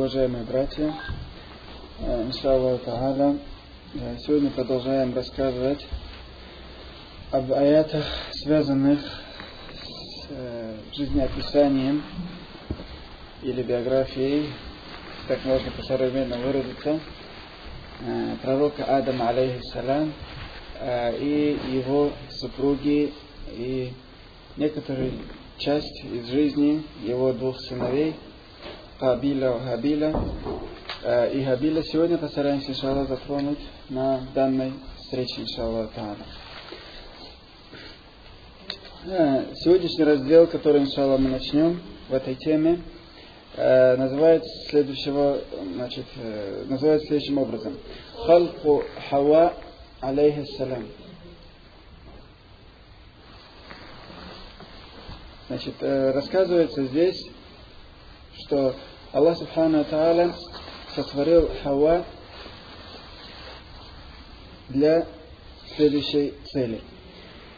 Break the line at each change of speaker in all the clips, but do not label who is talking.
уважаемые братья, э, иншаллаху та'аля, э, сегодня продолжаем рассказывать об аятах, связанных с э, жизнеописанием или биографией, так можно по-современно выразиться, пророка Адама, алейхиссалам, и его супруги, и некоторые часть из жизни его двух сыновей – Хабиля, Хабиля э, и Хабиля сегодня постараемся, иншаллах, затронуть на данной встрече, иншаллах, та'ala. Э, сегодняшний раздел, который, иншаллах, мы начнем в этой теме, э, называется следующего, значит, называется следующим образом. Халку Хава алейхиссалам. Значит, рассказывается здесь, что Аллах Субхану Тааля сотворил Хава для следующей цели.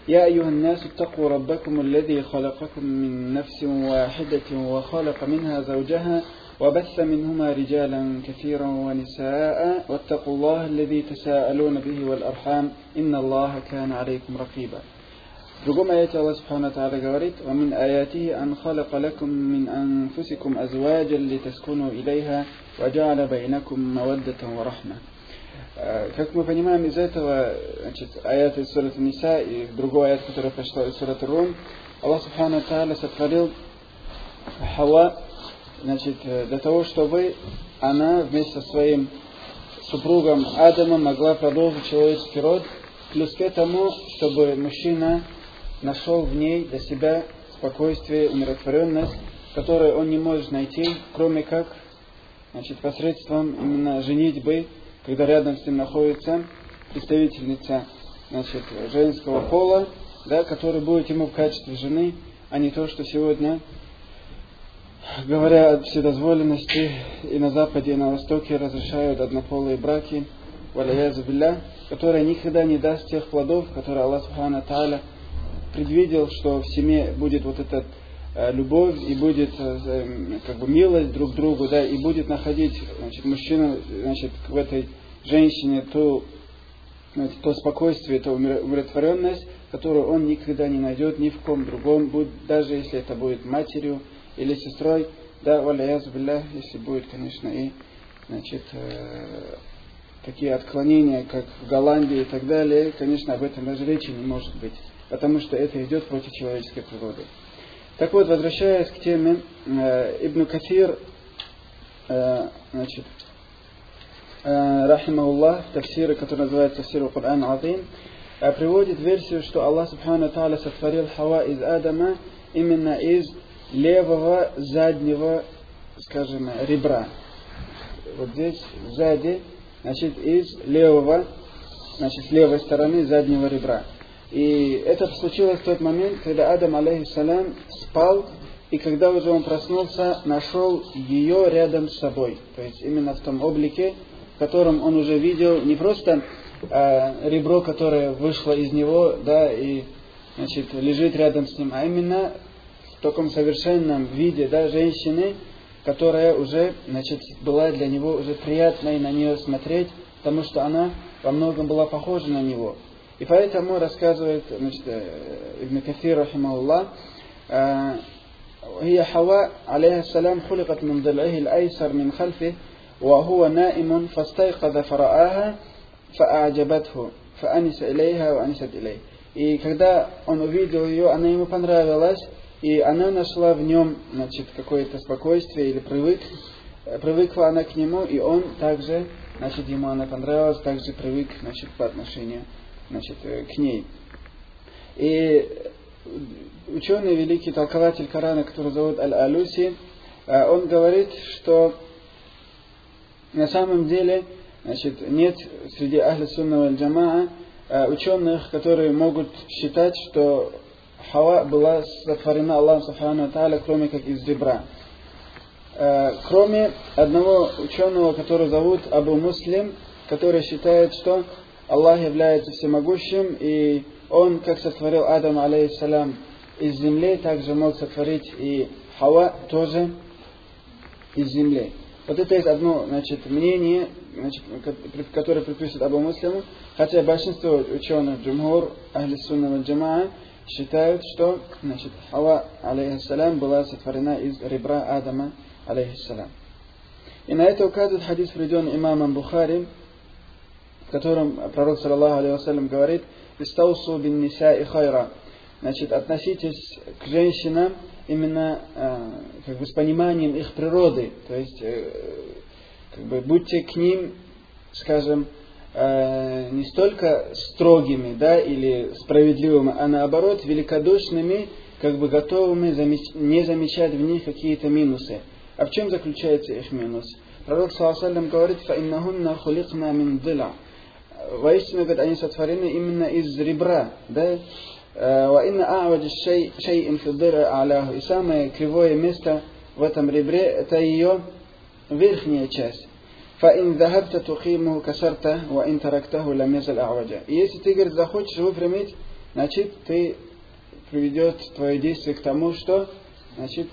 يا أيها الناس اتقوا ربكم الذي خلقكم من نفس واحدة وخلق منها زوجها وبث منهما رجالا كثيرا ونساء واتقوا الله الذي تساءلون به والأرحام إن الله كان عليكم رقيبا В другом аяте Аллах Субхану Тааля говорит, وَمِنْ آيَاتِهِ أَنْ خَلَقَ لَكُم مِّنْ أَنفُسِكُمْ أَزْوَاجًا لِتَسْكُنُوا إِلَيْهَا وَجَعَلَ بَيْنَكُم مَّوَدَّةً وَرَحْمَةً как мы понимаем из этого, значит, аят из Сурата Ниса и другой аят, который пришел из Сурата Рум, Аллах Субхану Тааля сотворил Хава, значит, для того, чтобы она вместе со своим супругом Адамом могла продолжить человеческий род, плюс к этому, чтобы мужчина нашел в ней для себя спокойствие, умиротворенность, которую он не может найти, кроме как значит, посредством именно женитьбы, когда рядом с ним находится представительница значит, женского пола, да, которая будет ему в качестве жены, а не то, что сегодня, говоря о вседозволенности, и на Западе, и на Востоке разрешают однополые браки, валяязу билля, которая никогда не даст тех плодов, которые Аллах Субхану Тааля предвидел, что в семье будет вот эта э, любовь и будет э, как бы милость друг к другу, да, и будет находить значит, мужчина значит, в этой женщине то, знаете, то спокойствие, то умиротворенность, которую он никогда не найдет ни в ком другом, будь, даже если это будет матерью или сестрой, да, валя если будет, конечно, и значит, э, такие отклонения, как в Голландии и так далее, конечно, об этом даже речи не может быть, потому что это идет против человеческой природы. Так вот, возвращаясь к теме, э, Ибн Кафир, э, значит, э, Рахимауллах, тафсиры, который называется тафсир Кур'ан Азим, э, приводит версию, что Аллах Субхану Тааля сотворил Хава из Адама именно из левого заднего, скажем, ребра. Вот здесь сзади значит, из левого, значит, с левой стороны заднего ребра. И это случилось в тот момент, когда Адам, алейхиссалям, спал, и когда уже он проснулся, нашел ее рядом с собой. То есть именно в том облике, в котором он уже видел не просто э, ребро, которое вышло из него, да, и значит, лежит рядом с ним, а именно в таком совершенном виде да, женщины, которая уже значит, была для него уже приятной на нее смотреть, потому что она во многом была похожа на него. И поэтому рассказывает значит, Ибн Кафир, рахимахуллах, هي حواء عليه السلام خلقت من ضلعه الأيسر من خلفه وهو نائم فاستيقظ فرآها فأعجبته فأنس إليها وأنست إليه. И когда он увидел ее, она ему понравилась, и она нашла в нем значит, какое-то спокойствие или привык, привыкла она к нему, и он также, значит, ему она понравилась, также привык значит, по отношению значит, э, к ней. И ученый, великий толкователь Корана, который зовут Аль-Алюси, э, он говорит, что на самом деле значит, нет среди Ахли Сунна Джамаа э, ученых, которые могут считать, что Хава была сотворена Аллахом Субхану Тааля, кроме как из ребра. Кроме одного ученого, который зовут Абу Муслим, который считает, что Аллах является всемогущим, и он, как сотворил Адам, алейхиссалям, из земли, также мог сотворить и Хава тоже из земли. Вот это есть одно значит, мнение, значит, которое приписывает Абу Муслиму, хотя большинство ученых, джумхур, ахли сунна джамаа, считают, что значит, Хава, алейхиссалям, была сотворена из ребра Адама, алейхиссалям. И на это указывает хадис, приведенный имамом Бухари, в котором пророк, саллаллаху алейхи говорит, «Истаусу бин ниса и хайра». Значит, относитесь к женщинам именно э, как бы с пониманием их природы. То есть, э, как бы будьте к ним, скажем, э, не столько строгими, да, или справедливыми, а наоборот великодушными, как бы готовыми замеч- не замечать в них какие-то минусы. А в чем заключается их минус? Пророк Саласалям говорит, «Фаиннахунна хуликна мин дыла» Воистину, говорит, они сотворены именно из ребра, да, وإن أعوج الشيء شيء في الضلع أعلاه. И самое кривое место в этом ребре это ее верхняя часть. فإن ذهبت تقيمه كسرته وإن تركته لم يزل أعوجا. И если ты, говорит, захочешь выпрямить, значит, ты приведет твое действие к тому, что значит,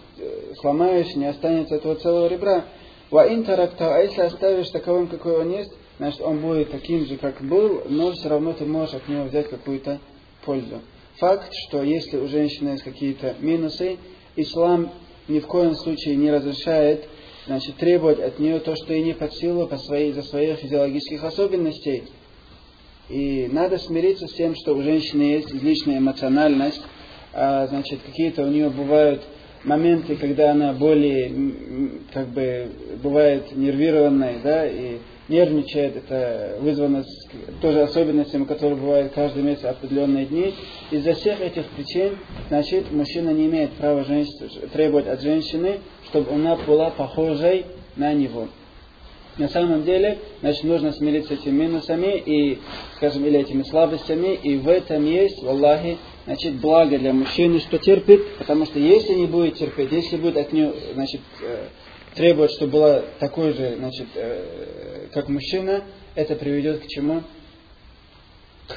сломаешь, не останется этого целого ребра. وإن تركته, а если оставишь таковым, какой он есть, значит, он будет таким же, как был, но все равно ты можешь от него взять какую-то пользу факт, что если у женщины есть какие-то минусы, ислам ни в коем случае не разрешает значит, требовать от нее то, что ей не под силу по своей, за своих физиологических особенностей. И надо смириться с тем, что у женщины есть излишняя эмоциональность, а, значит, какие-то у нее бывают моменты, когда она более, как бы, бывает нервированной, да, и нервничает, это вызвано тоже особенностями, которые бывают каждый месяц определенные дни. Из-за всех этих причин, значит, мужчина не имеет права женщины, требовать от женщины, чтобы она была похожей на него. На самом деле, значит, нужно смириться с этими минусами и, скажем, или этими слабостями, и в этом есть, в Аллахе, значит, благо для мужчины, что терпит, потому что если не будет терпеть, если будет от нее, значит, э, требовать, чтобы была такой же, значит, э, как мужчина, это приведет к чему? К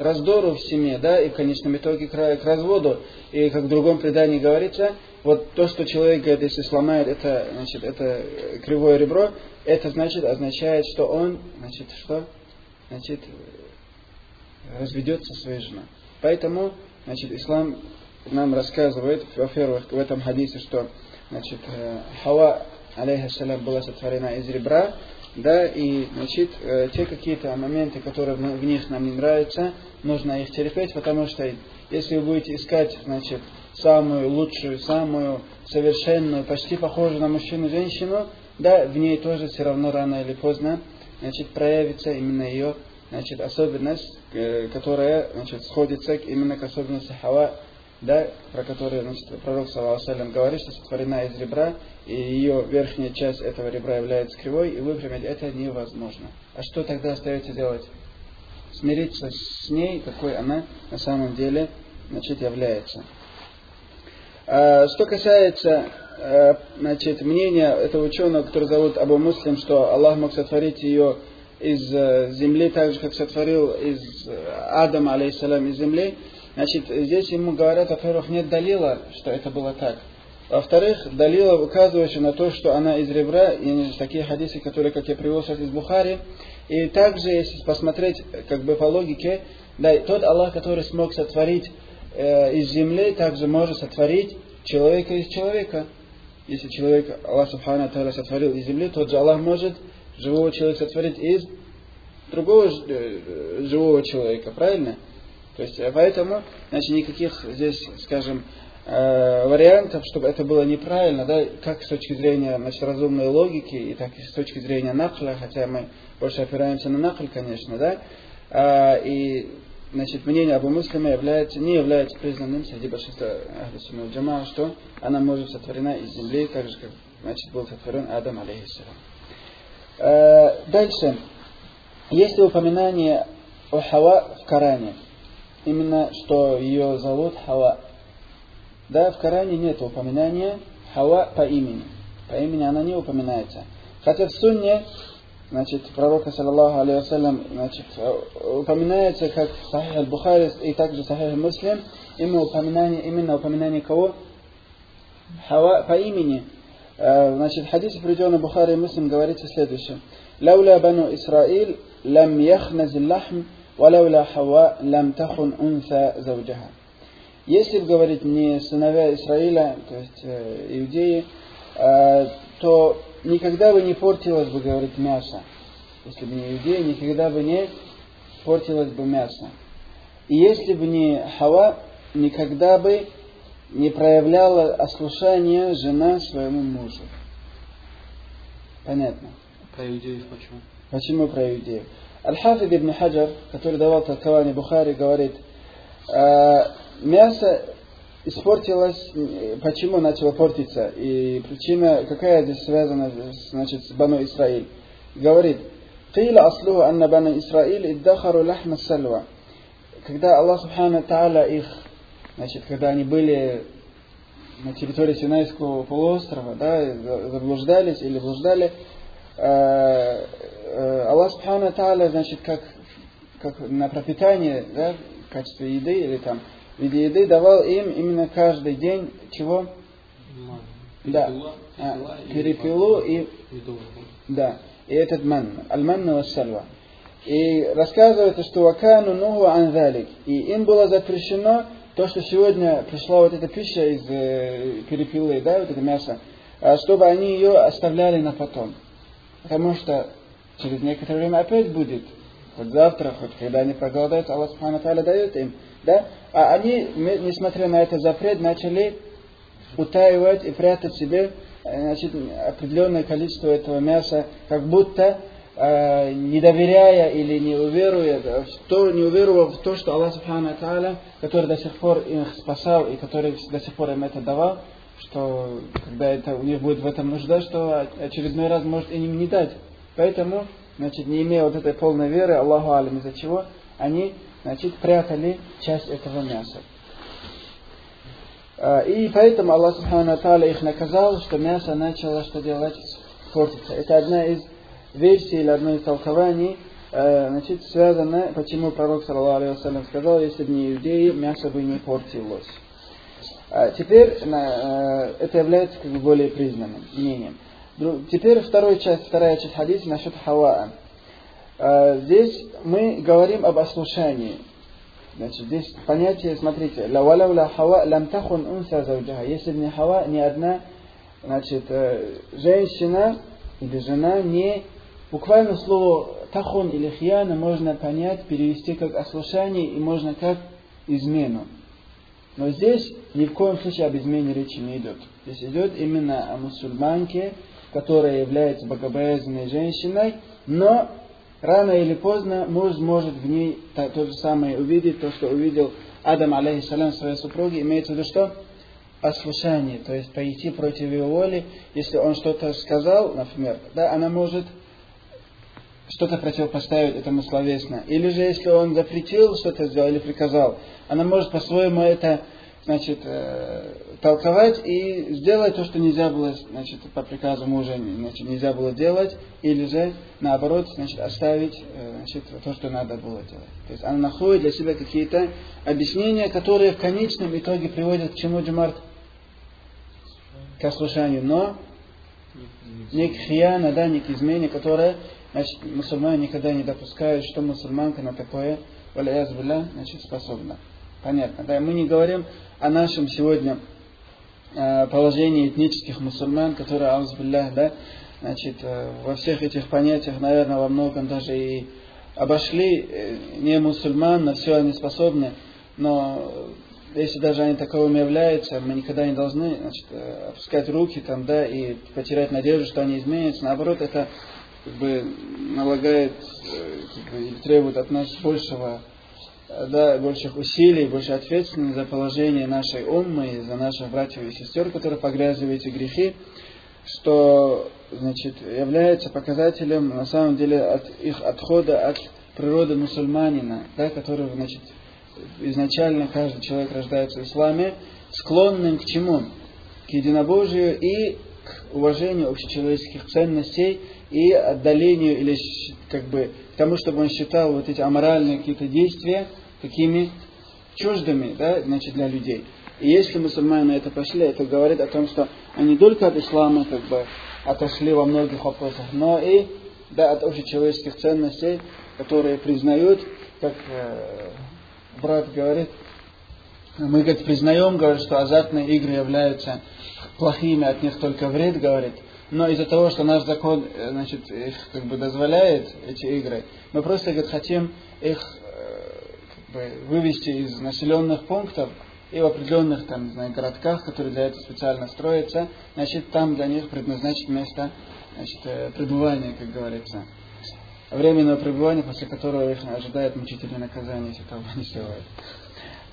раздору в семье, да, и в конечном итоге к, разводу. И как в другом предании говорится, вот то, что человек говорит, если сломает это, значит, это кривое ребро, это значит, означает, что он, значит, что? Значит, разведется со своей женой. Поэтому, значит, ислам нам рассказывает, во-первых, в этом хадисе, что, значит, э, Хава алейхиссалям, была сотворена из ребра, да, и, значит, э, те какие-то моменты, которые в, них нам не нравятся, нужно их терпеть, потому что если вы будете искать, значит, самую лучшую, самую совершенную, почти похожую на мужчину женщину, да, в ней тоже все равно рано или поздно, значит, проявится именно ее, значит, особенность, э, которая, значит, сходится именно к особенности Хава, да, про которую значит, пророк саллаху говорит, что сотворена из ребра, и ее верхняя часть этого ребра является кривой, и выпрямить это невозможно. А что тогда остается делать? Смириться с ней, какой она на самом деле значит, является. А, что касается а, значит, мнения этого ученого, который зовут Абу Муслим, что Аллах мог сотворить ее из э, земли, так же, как сотворил из э, Адама, алейхиссалам, из земли, Значит, здесь ему говорят, во-первых, нет далила, что это было так. Во-вторых, далила, указывающая на то, что она из ребра, и такие хадисы, которые, как я сейчас из Бухари. И также, если посмотреть, как бы по логике, да, тот Аллах, который смог сотворить э, из земли, также может сотворить человека из человека. Если человек, Аллах Субхану Тааля сотворил из земли, тот же Аллах может живого человека сотворить из другого э, живого человека, правильно? То есть, э, поэтому, значит, никаких здесь, скажем, э, вариантов, чтобы это было неправильно, да, как с точки зрения значит, разумной логики, и так и с точки зрения накля, хотя мы больше опираемся на накль, конечно, да, а, и значит, мнение Абу Муслима является, не является признанным среди большинства Ахлисуна Джама, что она может сотворена из земли, так же, как значит, был сотворен Адам, алейхиссалам. А, дальше. Есть ли упоминание о Хава в Коране? Именно, что ее зовут Хава. Да, в Коране нет упоминания Хава по имени. По имени она не упоминается. Хотя в Сунне, значит, пророка, саллаллаху алейhi вассалям, значит, упоминается как Сахих аль-Бухари и также Сахих Муслим, именно упоминание, именно упоминание кого? Хава по имени. Э, значит, в хадисе, Бухари и Муслим, говорится следующее. «Лауля бану Исраиль лам яхназ лахм, валауля хава лам тахун унса завджаха». Если бы говорить не сыновья Израиля, то есть э, иудеи, э, то никогда бы не портилось бы, говорит, мясо. Если бы не иудеи, никогда бы не портилось бы мясо. И если бы не Хава, никогда бы не проявляла ослушание жена своему мужу. Понятно?
Про иудеев почему?
Почему про иудеев? Аль-Хафид ибн Хаджар, который давал толкование Бухари, говорит, э, мясо испортилось, почему начало портиться, и причина, какая здесь связана значит, с Бану Исраиль. Говорит, قيل أصله أن بني إسرائيل ادخروا لحم السلوى когда Аллах Субхану Тааля их, значит, когда они были на территории Синайского полуострова, да, заблуждались или блуждали, э, э, Аллах Субхану Тааля, значит, как, как на пропитание, да, в качестве еды или там в виде еды давал им именно каждый день чего? Да, а, перепелу и, да, и этот ман, аль-манна вассальва. И рассказывается, что вакану нуху анзалик. И им было запрещено то, что сегодня пришла вот эта пища из э, перепелы, да, вот это мясо, а чтобы они ее оставляли на потом. Потому что через некоторое время опять будет. Хоть завтра, хоть когда они проголодаются, Аллах Субхану дает им. Да? А они, несмотря на этот запрет, начали утаивать и прятать себе э, значит, определенное количество этого мяса, как будто Э, не доверяя или не уверуя, то, не уверовав в то, что Аллах Субхану который до сих пор их спасал и который до сих пор им это давал, что когда это у них будет в этом нужда, что очередной раз может им не дать. Поэтому, значит, не имея вот этой полной веры, Аллаху Алим, из-за чего они, значит, прятали часть этого мяса. Э, и поэтому Аллах Субхану их наказал, что мясо начало что делать? Портиться. Это одна из версии или одно из толкований, э, значит, связано, почему пророк, саллаху сказал, если бы не иудеи, мясо бы не портилось. А теперь э, это является как бы более признанным мнением. Теперь вторая часть, вторая часть хадиса насчет хаваа. Э, здесь мы говорим об ослушании. Значит, здесь понятие, смотрите, ла хава лам тахун унса. Если не хава, ни одна значит, женщина или жена не Буквально слово тахон или хьяна можно понять, перевести как ослушание и можно как измену. Но здесь ни в коем случае об измене речи не идет. Здесь идет именно о мусульманке, которая является богобоязненной женщиной, но рано или поздно муж может в ней то, то же самое увидеть, то, что увидел Адам, алейхиссалям, своей супруги, имеется в виду что? Ослушание, то есть пойти против его воли. Если он что-то сказал, например, да, она может что-то противопоставить этому словесно. Или же, если он запретил что-то сделать или приказал, она может по-своему это значит, э, толковать и сделать то, что нельзя было, значит, по приказу мужа значит, нельзя было делать, или же, наоборот, значит, оставить э, значит, то, что надо было делать. То есть она находит для себя какие-то объяснения, которые в конечном итоге приводят к чему, Джумарт? К ослушанию, но не к хияна, да, не к измене, которая Значит, мусульмане никогда не допускают, что мусульманка на такое, валяязбилля, значит, способна. Понятно. Да, мы не говорим о нашем сегодня э, положении этнических мусульман, которые, аузбилля, да, значит, э, во всех этих понятиях, наверное, во многом даже и обошли э, не мусульман, на все они способны, но если даже они таковыми являются, мы никогда не должны значит, опускать руки там, да, и потерять надежду, что они изменятся. Наоборот, это как бы налагает как бы, требует от нас большего, да, больших усилий, больше ответственности за положение нашей уммы, за наших братьев и сестер, которые погрязывают эти грехи, что значит, является показателем на самом деле от их отхода от природы мусульманина, да, который значит, изначально каждый человек рождается в исламе, склонным к чему? К единобожию и к уважению общечеловеческих ценностей и отдалению или как бы к тому, чтобы он считал вот эти аморальные какие-то действия какими чуждыми, да, значит, для людей. И если мусульмане это пошли, это говорит о том, что они только от ислама как бы отошли во многих вопросах, но и да, от общечеловеческих ценностей, которые признают, как э, брат говорит, мы, говорит, признаем, говорит, что азартные игры являются плохими, от них только вред, говорит, но из-за того, что наш закон э, значит, их как бы дозволяет, эти игры, мы просто говорит, хотим их как бы, вывести из населенных пунктов и в определенных там, не знаю, городках, которые для этого специально строятся, значит, там для них предназначить место значит, э, пребывания, как говорится. Временного пребывания, после которого их ожидает мучительное наказание, если того не сделают.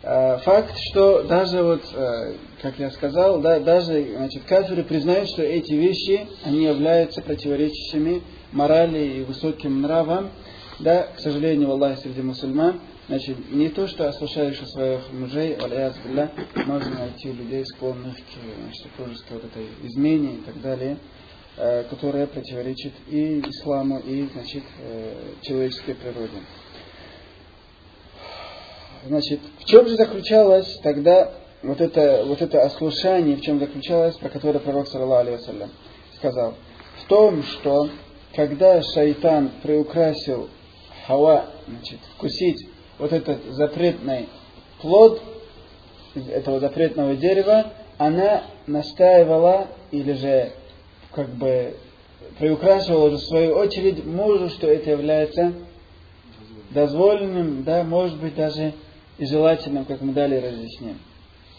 Э, факт, что даже вот, э, как я сказал, да, даже значит, кафиры признают, что эти вещи, они являются противоречащими морали и высоким нравам, да, к сожалению, Аллах среди мусульман, значит, не то, что ослушаешь своих мужей, аляяз можно найти людей, склонных к значит, супружеской вот этой измене и так далее, э, которая противоречит и исламу, и, значит, человеческой природе. Значит, в чем же заключалось тогда вот это, вот это ослушание, в чем заключалось, про которое пророк, саллаху алейhi сказал? В том, что когда шайтан приукрасил Хава, значит, вкусить вот этот запретный плод этого запретного дерева, она настаивала или же как бы приукрашивала уже в свою очередь мужу, что это является дозволенным, да, может быть даже и желательным, как мы далее разъясним.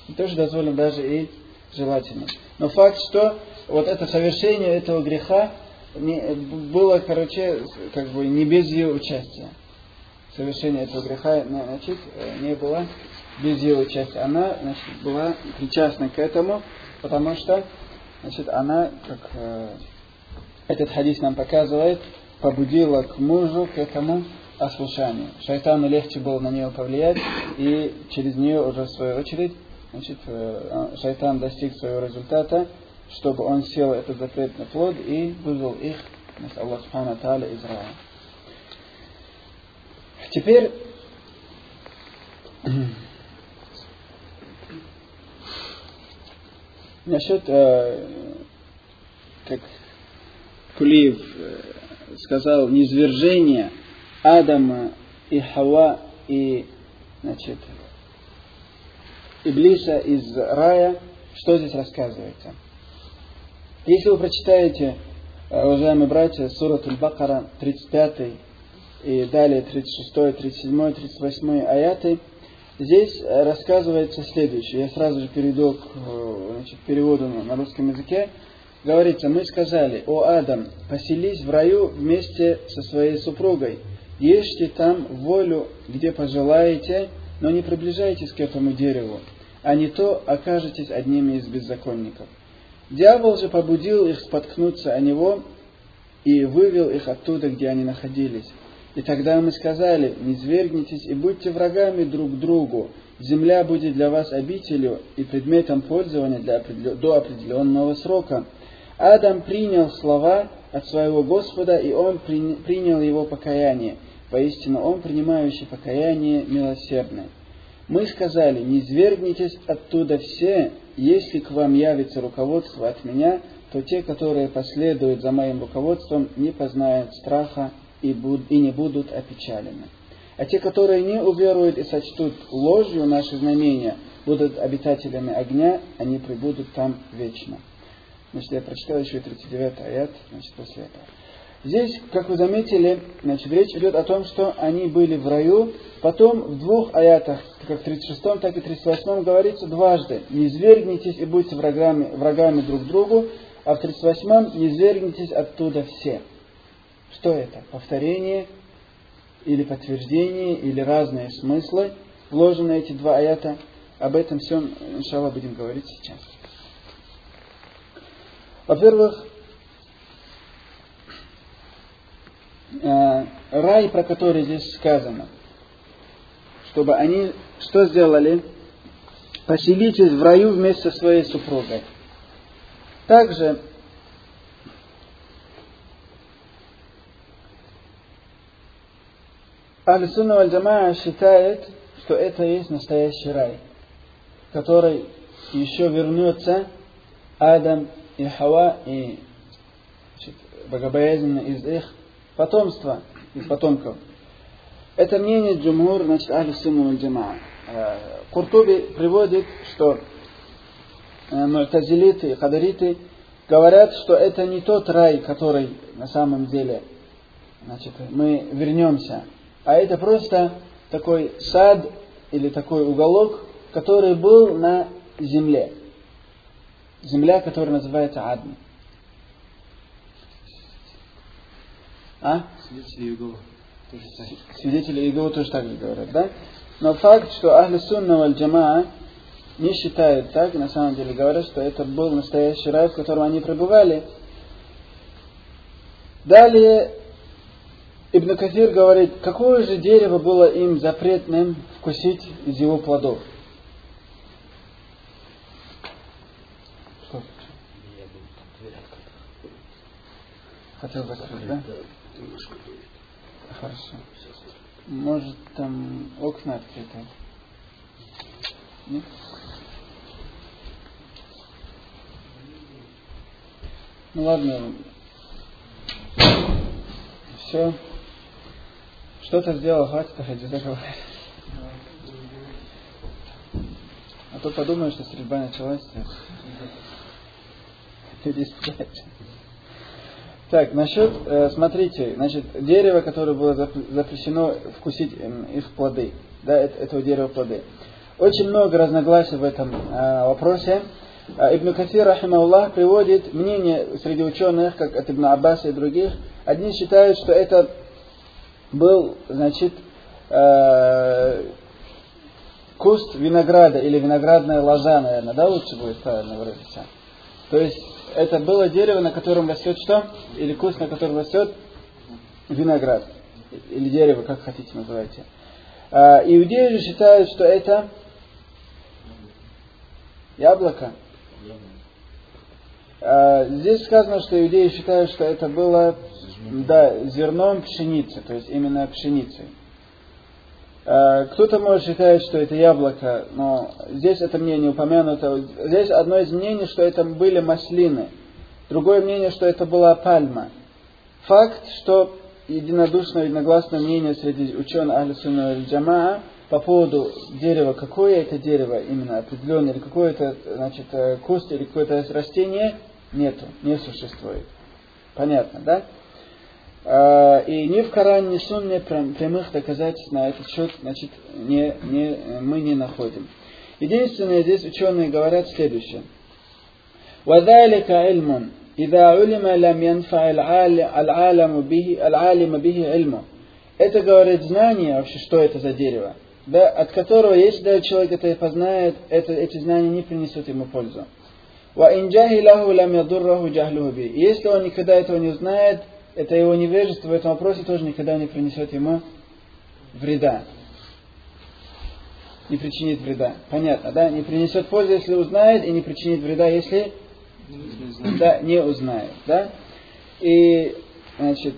И тоже дозволено даже и желательным. Но факт, что вот это совершение этого греха не, было, короче, как бы не без ее участия. Совершение этого греха, значит, не было без ее участия. Она, значит, была причастна к этому, потому что, значит, она, как э, этот хадис нам показывает, побудила к мужу к этому ослушанию. Шайтану легче было на нее повлиять, и через нее уже в свою очередь значит, э, шайтан достиг своего результата, чтобы он сел этот запретный плод и вывел их, Аллах Субхану Тааля, из рая. Теперь насчет, э, как Кулиев э, сказал, низвержения Адама и Хава и значит, Иблиса из рая, что здесь рассказывается? Если вы прочитаете, э, уважаемые братья, Сурат Аль-Бакара 35 и далее 36, 37, 38 аяты, здесь рассказывается следующее. Я сразу же перейду к э, значит, переводу на русском языке. Говорится, мы сказали, о Адам, поселись в раю вместе со своей супругой – Ешьте там волю, где пожелаете, но не приближайтесь к этому дереву, а не то окажетесь одними из беззаконников. Дьявол же побудил их споткнуться о него и вывел их оттуда, где они находились. И тогда мы сказали, не свергнитесь и будьте врагами друг другу. Земля будет для вас обителю и предметом пользования для, до определенного срока. Адам принял слова от своего Господа, и он принял его покаяние. Поистину Он, принимающий покаяние, милосердный. Мы сказали, не свергнитесь оттуда все, если к вам явится руководство от меня, то те, которые последуют за моим руководством, не познают страха и, буд, и не будут опечалены. А те, которые не уверуют и сочтут ложью наши знамения, будут обитателями огня, они прибудут там вечно. Значит, я прочитал еще и 39 аят, значит, после этого. Здесь, как вы заметили, значит, речь идет о том, что они были в раю. Потом в двух аятах, как в 36, так и 38 говорится дважды. Не свергнитесь и будьте врагами, врагами друг другу. А в 38 не свергнитесь оттуда все. Что это? Повторение или подтверждение, или разные смыслы вложены эти два аята. Об этом всем, иншаллах, будем говорить сейчас. Во-первых, э, рай, про который здесь сказано, чтобы они что сделали? Поселитесь в раю вместе со своей супругой. Также Аль-Сунна Валь-Джамаа считает, что это есть настоящий рай, который еще вернется Адам и Хава, и значит, богобоязненно из их потомства, из потомков. Это мнение Джумур, значит, Ахли Сунна Джама. Э, Куртуби приводит, что э, мутазилиты и кадариты говорят, что это не тот рай, который на самом деле значит, мы вернемся, а это просто такой сад или такой уголок, который был на земле. Земля, которая называется Адн.
А? Свидетели Иеговы.
Свидетели Иеговы тоже так же говорят, да? Но факт, что Ахли Сунна валь Джамаа не считают так, на самом деле говорят, что это был настоящий рай, в котором они пребывали. Далее Ибн Катир говорит, какое же дерево было им запретным вкусить из его плодов? Хотел закрыть, да? Хорошо. Может там окна открыты? Нет? Ну ладно. Все. Что-то сделал, хватит ходить заговаривать. А то подумаю, что стрельба началась. Люди испугаются. Так, насчет, э, смотрите, значит, дерево, которое было запрещено вкусить их плоды, да, этого дерева плоды. Очень много разногласий в этом э, вопросе. Э, Ибн Касир, рахимауллах, приводит мнение среди ученых, как от Ибн Аббаса и других. Одни считают, что это был, значит, э, куст винограда или виноградная лоза, наверное, да, лучше будет правильно выразиться. То есть это было дерево, на котором растет что? Или куст, на котором растет виноград. Или дерево, как хотите называйте. А, иудеи же считают, что это яблоко. А, здесь сказано, что иудеи считают, что это было да, зерном пшеницы, то есть именно пшеницей. А, кто-то может считать, что это яблоко, но здесь это мнение упомянуто. Здесь одно из мнений, что это были маслины. Другое мнение, что это была пальма. Факт, что единодушное, единогласное мнение среди ученых Джамаа по поводу дерева, какое это дерево именно определенное, или какое это значит, э, куст, или какое-то растение, нету, не существует. Понятно, да? А, и ни в Коране, ни в Сунне прямых доказательств на этот счет значит, не, не, мы не находим. Единственное, здесь ученые говорят следующее. وذلك علم إذا علم لم ينفع العالم به العالم به علمه. Это говорит знание вообще, что это за дерево, да, от которого, если даже человек это познает, это, эти знания не принесут ему пользу. Если он никогда этого не узнает, это его невежество в этом вопросе тоже никогда не принесет ему вреда. Не причинит вреда. Понятно, да? Не принесет пользы, если узнает, и не причинит вреда, если не да, не узнает. Да? И, значит,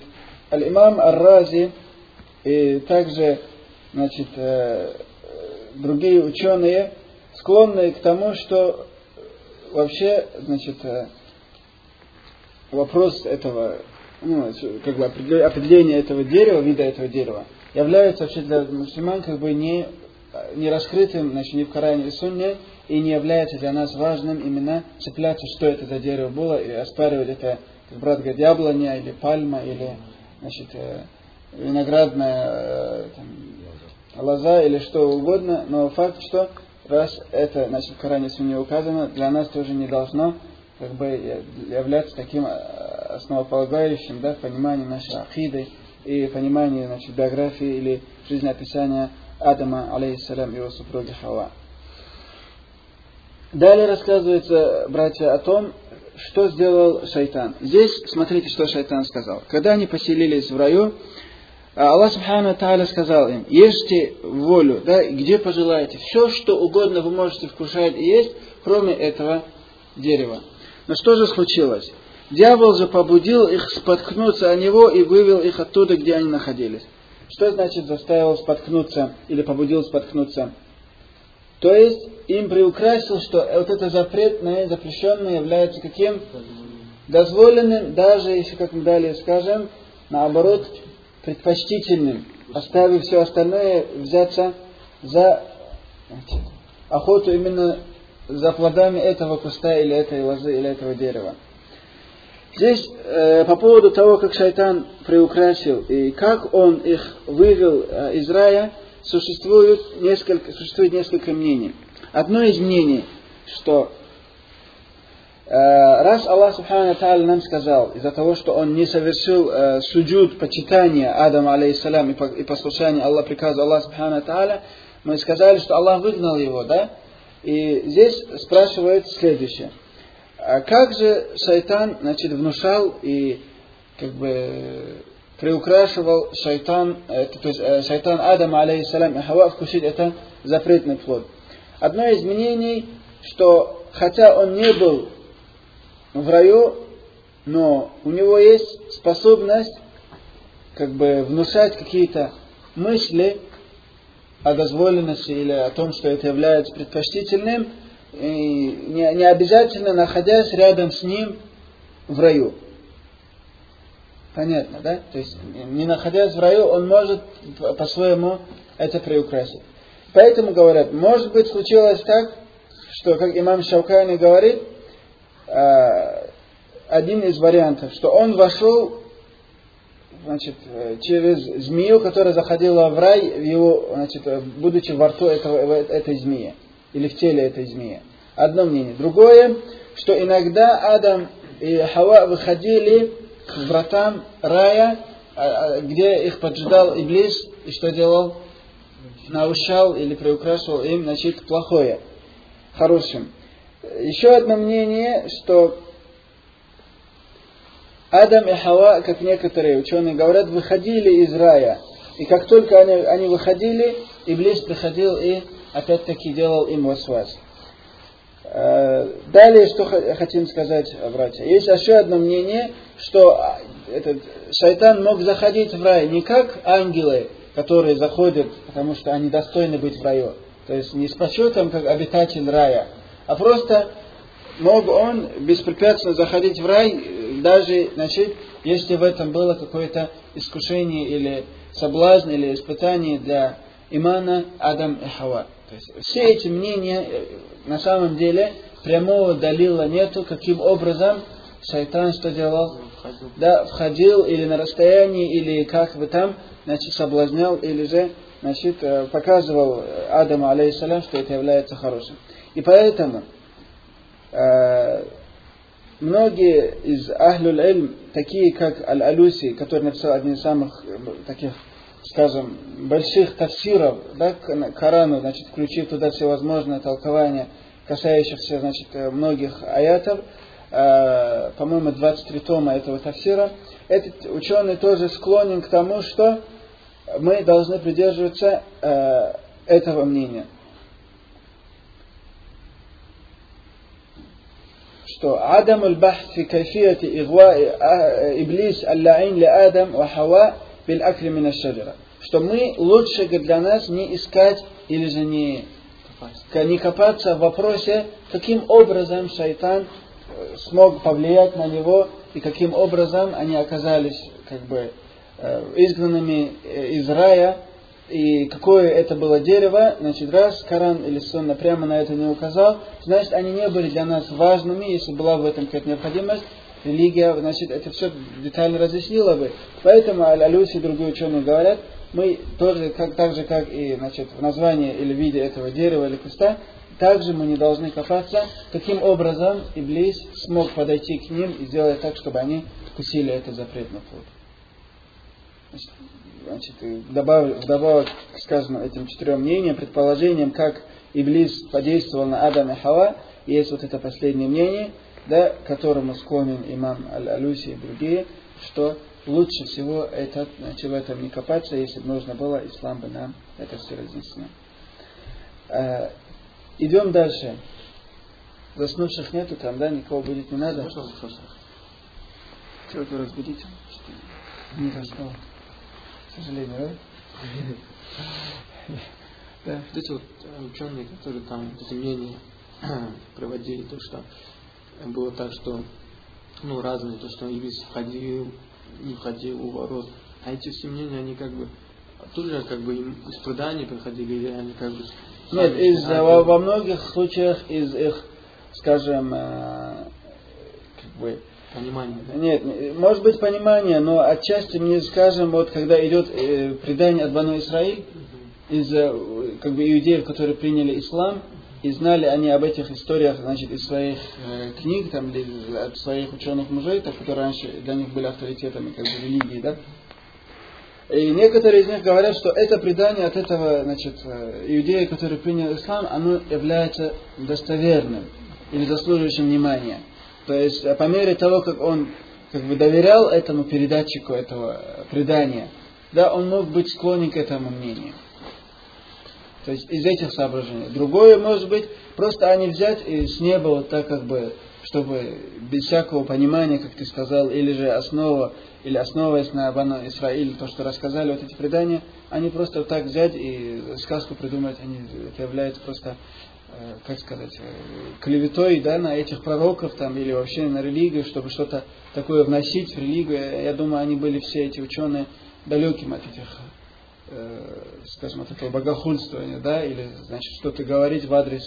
Аль-Имам Ар-Рази и также, значит, э, другие ученые склонны к тому, что вообще, значит, э, вопрос этого ну, как бы определение этого дерева, вида этого дерева, является вообще для мусульман как бы не, не раскрытым, значит, ни в Коране и Сунне, и не является для нас важным именно цепляться, что это за дерево было, и оспаривать это, как брат говорит, яблоня или пальма, или значит, э, виноградная э, там, лоза или что угодно, но факт, что раз это значит, в Коране и Сунне указано, для нас тоже не должно как бы являться таким э, основополагающим да, в нашей ахиды и понимании значит, биографии или жизнеописания Адама, алейхиссалям, его супруги Хава. Далее рассказывается, братья, о том, что сделал шайтан. Здесь смотрите, что шайтан сказал. Когда они поселились в раю, Аллах Субхану Тааля сказал им, ешьте волю, да, где пожелаете. Все, что угодно вы можете вкушать и есть, кроме этого дерева. Но что же случилось? Дьявол же побудил их споткнуться о него и вывел их оттуда, где они находились. Что значит заставил споткнуться или побудил споткнуться? То есть им приукрасил, что вот это запретное, запрещенное является каким? Дозволенным, даже если, как мы далее скажем, наоборот, предпочтительным, оставив все остальное, взяться за охоту именно за плодами этого куста или этой лозы или этого дерева. Здесь э, по поводу того, как шайтан приукрасил и как он их вывел э, из рая, существует несколько, существует несколько мнений. Одно из мнений, что э, раз Аллах Субхану Тааля нам сказал, из-за того, что он не совершил э, суджуд почитания Адама, алейхиссалям, и, по, и послушания Аллах, приказу Аллаха Субхану Тааля, мы сказали, что Аллах выгнал его, да? И здесь спрашивают следующее. А как же шайтан, значит, внушал и как бы приукрашивал шайтан, это, то есть э, шайтан Адама, алейхиссалям, и Хава вкусить это запретный плод. Одно из мнений, что хотя он не был в раю, но у него есть способность как бы внушать какие-то мысли о дозволенности или о том, что это является предпочтительным, и не, не обязательно находясь рядом с ним в раю. Понятно, да? То есть, не находясь в раю, он может по-своему это приукрасить. Поэтому говорят, может быть случилось так, что, как имам Шаукани говорит, а, один из вариантов, что он вошел значит, через змею, которая заходила в рай, в его, значит, будучи во рту этого, этой змеи, или в теле этой змеи. Одно мнение. Другое, что иногда Адам и Хава выходили к вратам рая, а, а, где их поджидал Иблис, и что делал? Наушал или приукрашивал им, значит, плохое, хорошим. Еще одно мнение, что Адам и Хава, как некоторые ученые говорят, выходили из рая. И как только они, они выходили, Иблис приходил и опять-таки делал им васвас. Э, далее, что хотим сказать, братья. Есть еще одно мнение, что а, этот шайтан мог заходить в рай не как ангелы, которые заходят, потому что они достойны быть в раю. То есть не с почетом, как обитатель рая, а просто мог он беспрепятственно заходить в рай, даже, значит, если в этом было какое-то искушение или соблазн, или испытание для имана Адам и Хава. То есть все эти мнения э, на самом деле прямого далила нету, каким образом шайтан что делал? Входил. Да, входил или на расстоянии, или как бы там, значит, соблазнял, или же, значит, э, показывал Адаму, алейхиссалям, что это является хорошим. И поэтому э, многие из Ахлюль Эльм, такие как Аль-Алюси, который написал один из самых э, таких скажем, больших тафсиров да, к Корану, значит, включив туда всевозможные толкования, касающихся, значит, э, многих аятов, э, по-моему, 23 тома этого тафсира, этот ученый тоже склонен к тому, что мы должны придерживаться э, этого мнения. Что Адам аль-Бахт фи кайфияти игва Иблис аль-Лаин ли Адам ва Хава биль акли мина шаджара. Что мы лучше для нас не искать или же не, не копаться в вопросе, каким образом шайтан э, смог повлиять на него и каким образом они оказались как бы э, изгнанными э, из рая и какое это было дерево, значит, раз Коран или Сунна прямо на это не указал, значит, они не были для нас важными, если была в этом какая-то необходимость, религия, значит, это все детально разъяснила бы. Поэтому Аль-Алюси и другие ученые говорят, мы тоже, как, так же, как и значит, в названии или виде этого дерева или куста, также мы не должны копаться, каким образом Иблис смог подойти к ним и сделать так, чтобы они вкусили этот запретный плод. Значит, вдобавок, вдобавок к сказанным этим четырем мнениям, предположениям, как Иблис подействовал на Адама и Хава, есть вот это последнее мнение – да, которому склонен имам Аль-Алюси и другие, что лучше всего это, значит, в этом не копаться, если бы нужно было, ислам бы нам это все разъяснил. Э, идем дальше. Заснувших нету там, да, никого будет не надо. Чего вы разбудите? Не заснул. К сожалению, да?
Вот эти вот э, ученые, которые там эти мнения проводили, то, что было так, что ну, разные, то, что Ибис входил, не входил у ворот. А эти все мнения, они как бы тоже как бы им из преданий приходили, или они как бы...
Нет, из, во, во многих случаях из их, скажем, э, как бы,
Понимание, да?
Нет, может быть понимание, но отчасти мне скажем, вот когда идет э, предание от Бану Исраиль, из э, как бы иудеев, которые приняли ислам, и знали они об этих историях, значит, из своих э, книг, там, или от своих ученых мужей, так, которые раньше для них были авторитетами, как бы, религии, да. И некоторые из них говорят, что это предание от этого, значит, э, иудея, который принял ислам, оно является достоверным или заслуживающим внимания. То есть, э, по мере того, как он как бы доверял этому передатчику этого предания, да, он мог быть склонен к этому мнению. То есть из этих соображений. Другое может быть, просто они взять и с неба вот так как бы, чтобы без всякого понимания, как ты сказал, или же основа, или основываясь на Бану Исраиль, то, что рассказали вот эти предания, они просто так взять и сказку придумать, они, это является просто, э, как сказать, э, клеветой да, на этих пророков там, или вообще на религию, чтобы что-то такое вносить в религию. Я думаю, они были все эти ученые далеким от этих э, скажем, от этого богохульствования, да, или, значит, что-то говорить в адрес,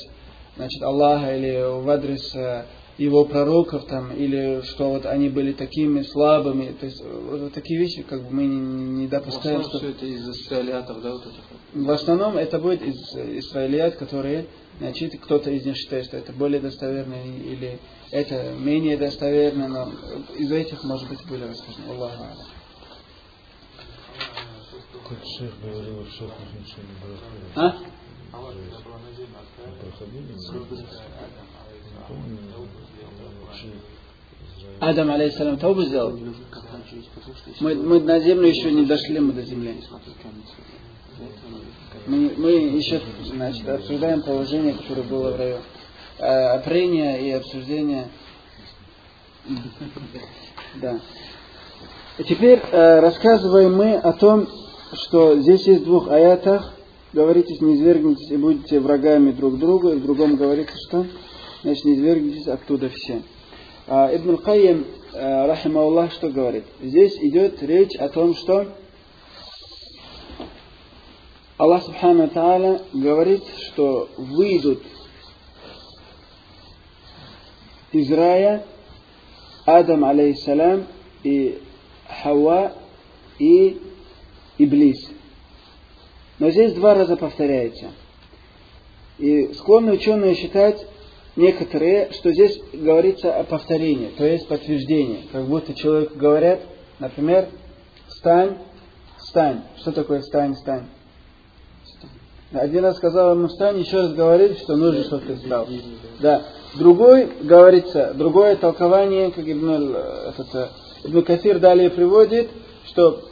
значит, Аллаха, или в адрес э, его пророков, там, или что вот они были такими слабыми, то есть вот, такие вещи, как бы мы не, не допускаем.
В основном что... все это из израилятов, да, вот этих?
В основном это будет из израилят, которые, значит, кто-то из них считает, что это более достоверно, или это менее достоверно, но из этих, может быть, были рассказаны. Аллаху
как шейх говорил, шейх.
А? Адам, алейхиссалам, таубу сделал? Мы, мы на землю еще не дошли, мы до земли. Мы, мы еще значит, обсуждаем положение, которое было в раю. А, и обсуждение. Да. Теперь э, рассказываем мы о том, что здесь есть в двух аятах, говорите, не извергнитесь и будете врагами друг другу, и в другом говорится, что, значит, не извергнитесь оттуда все. А, Ибн Кайим, а, рахима что говорит? Здесь идет речь о том, что Аллах Субхану Тааля говорит, что выйдут из рая Адам, алейхиссалям, и Хауа, и Иблис. Но здесь два раза повторяется. И склонны ученые считать некоторые, что здесь говорится о повторении, то есть подтверждении. Как будто человек говорят, например, встань, встань. Что такое встань, встань? Один раз сказал ему встань, еще раз говорит, что нужно, чтобы ты встал. Да. Другой, говорится, другое толкование, как Ибн, этот, Ибн Кафир далее приводит, что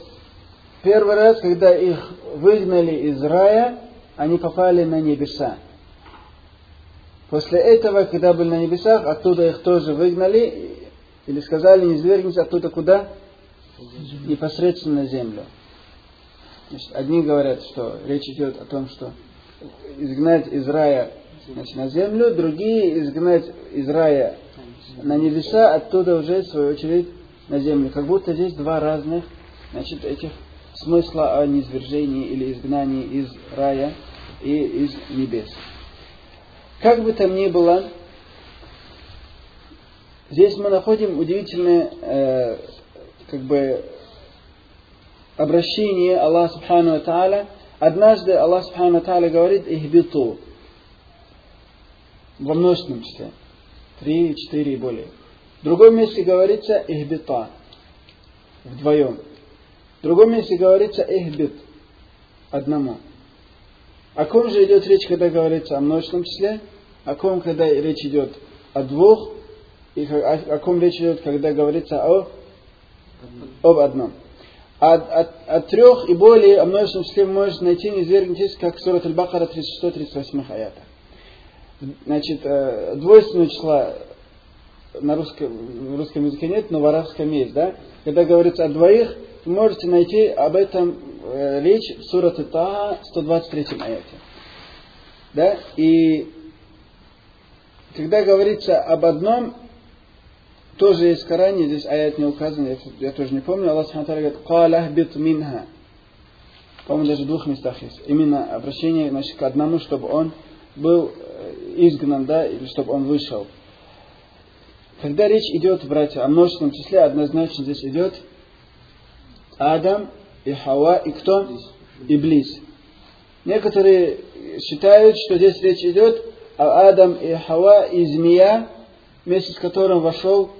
Первый раз, когда их выгнали из рая, они попали на небеса. После этого, когда были на небесах, оттуда их тоже выгнали, или сказали, не извергнись оттуда куда? Непосредственно на землю. Значит, одни говорят, что речь идет о том, что изгнать из рая значит, на землю, другие изгнать из рая на небеса, оттуда уже, в свою очередь, на землю. Как будто здесь два разных значит, этих смысла о низвержении или изгнании из рая и из небес. Как бы там ни было, здесь мы находим удивительное э, как бы обращение Аллаха Субхану Тааля. Однажды Аллах Субхану Тааля говорит «Ихбиту» во множественном числе. Три, четыре и более. В другом месте говорится «Ихбита» вдвоем. В другом месте говорится «эхбит» одному. О ком же идет речь, когда говорится о множественном числе? О ком, когда речь идет о двух? И о, о ком речь идет, когда говорится о, об одном? От, от, от трех и более о множественном числе вы можете найти, не извергнитесь, как Сурат Аль-Бакара 36-38 аята. Значит, э, двойственного числа на русском, в русском языке нет, но в арабском есть, да? Когда говорится о двоих, вы можете найти об этом э, речь в Сурат Таха 123 аяте. Да? И когда говорится об одном, тоже есть в Коране, здесь аят не указан, я, я тоже не помню, Аллах Субхану говорит, «Каля бит минха». По-моему, даже в двух местах есть. Именно обращение значит, к одному, чтобы он был э, изгнан, да, или чтобы он вышел. Когда речь идет, братья, о множественном числе, однозначно здесь идет Адам и Хава, и кто? Иблис. Некоторые считают, что здесь речь идет о Адам и Хава и змея, вместе с которым вошел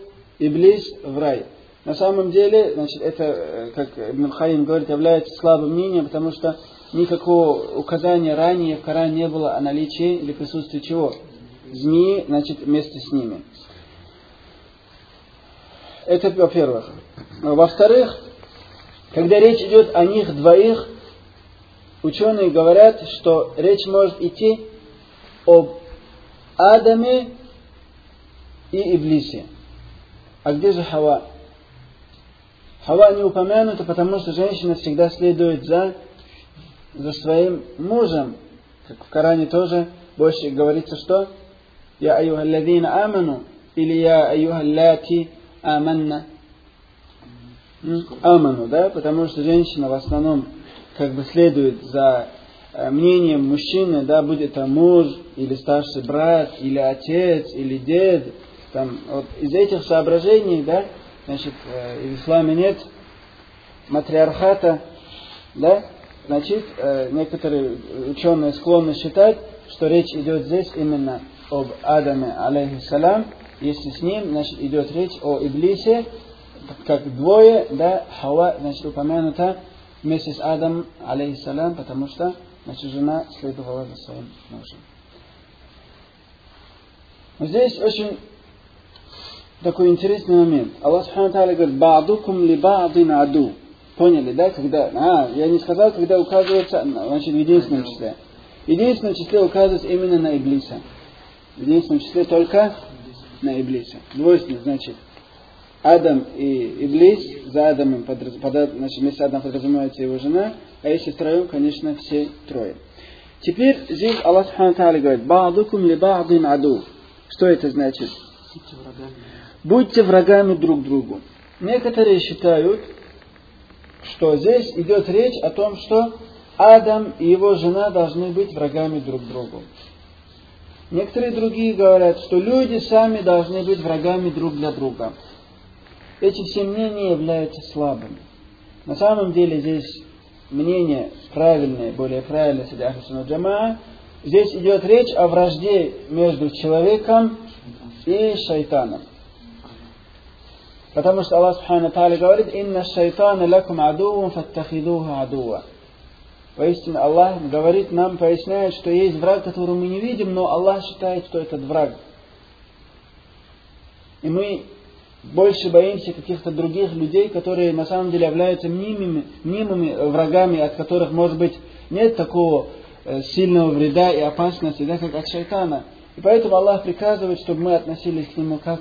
Иблис в рай. На самом деле, значит, это, э, как Ибн Хаим говорит, является слабым мнением, потому что никакого указания ранее в Коране не было о наличии или присутствии чего? Змеи, значит, вместе с ними. Это во-первых. Во-вторых, когда речь идет о них двоих, ученые говорят, что речь может идти об Адаме и Иблисе. А где же Хава? Хава не упомянута, потому что женщина всегда следует за, за своим мужем. Как в Коране тоже больше говорится, что «Я аюхалладина аману» или «Я аюхаллати аманна». Аману, да, потому что женщина в основном как бы следует за э, мнением мужчины, да, будет это муж, или старший брат, или отец, или дед, там, вот из этих соображений, да, значит, э, в исламе нет матриархата, да, значит, э, некоторые ученые склонны считать, что речь идет здесь именно об Адаме, алейхиссалам, если с ним, значит, идет речь о Иблисе, как двое, да, Хава, значит, упомянута вместе с Адамом, алейхиссалам, потому что, значит, жена следовала за своим мужем. Здесь очень такой интересный момент. Аллах Субхану говорит, «Ба'дукум ли ба'дин аду». Поняли, да? Когда, а, я не сказал, когда указывается, значит, в единственном числе. В единственном числе указывается именно на Иблиса. В единственном числе только на Иблиса. Двойственно, значит, Адам и Иблис, за Адамом, подраз, под, значит, вместе Адам подразумевается его жена, а если втроем, конечно, все трое. Теперь здесь Аллах Субхану говорит, «Ба'дукум ли ба'дин аду». Что это значит? Будьте врагами друг другу. Некоторые считают, что здесь идет речь о том, что Адам и его жена должны быть врагами друг другу. Некоторые другие говорят, что люди сами должны быть врагами друг для друга. Эти все мнения являются слабыми. На самом деле здесь мнение правильное, более правильное среди Ахлисуна Джамаа, Здесь идет речь о вражде между человеком и шайтаном. Потому что Аллах Субхану Тааля говорит, «Инна шайтана лакум адувун фаттахидуха адува». Поистине Аллах говорит нам, поясняет, что есть враг, которого мы не видим, но Аллах считает, что этот враг. И мы больше боимся каких-то других людей, которые на самом деле являются мнимыми, мнимыми врагами, от которых, может быть, нет такого Э, сильного вреда и опасности, да, как от шайтана. И поэтому Аллах приказывает, чтобы мы относились к нему как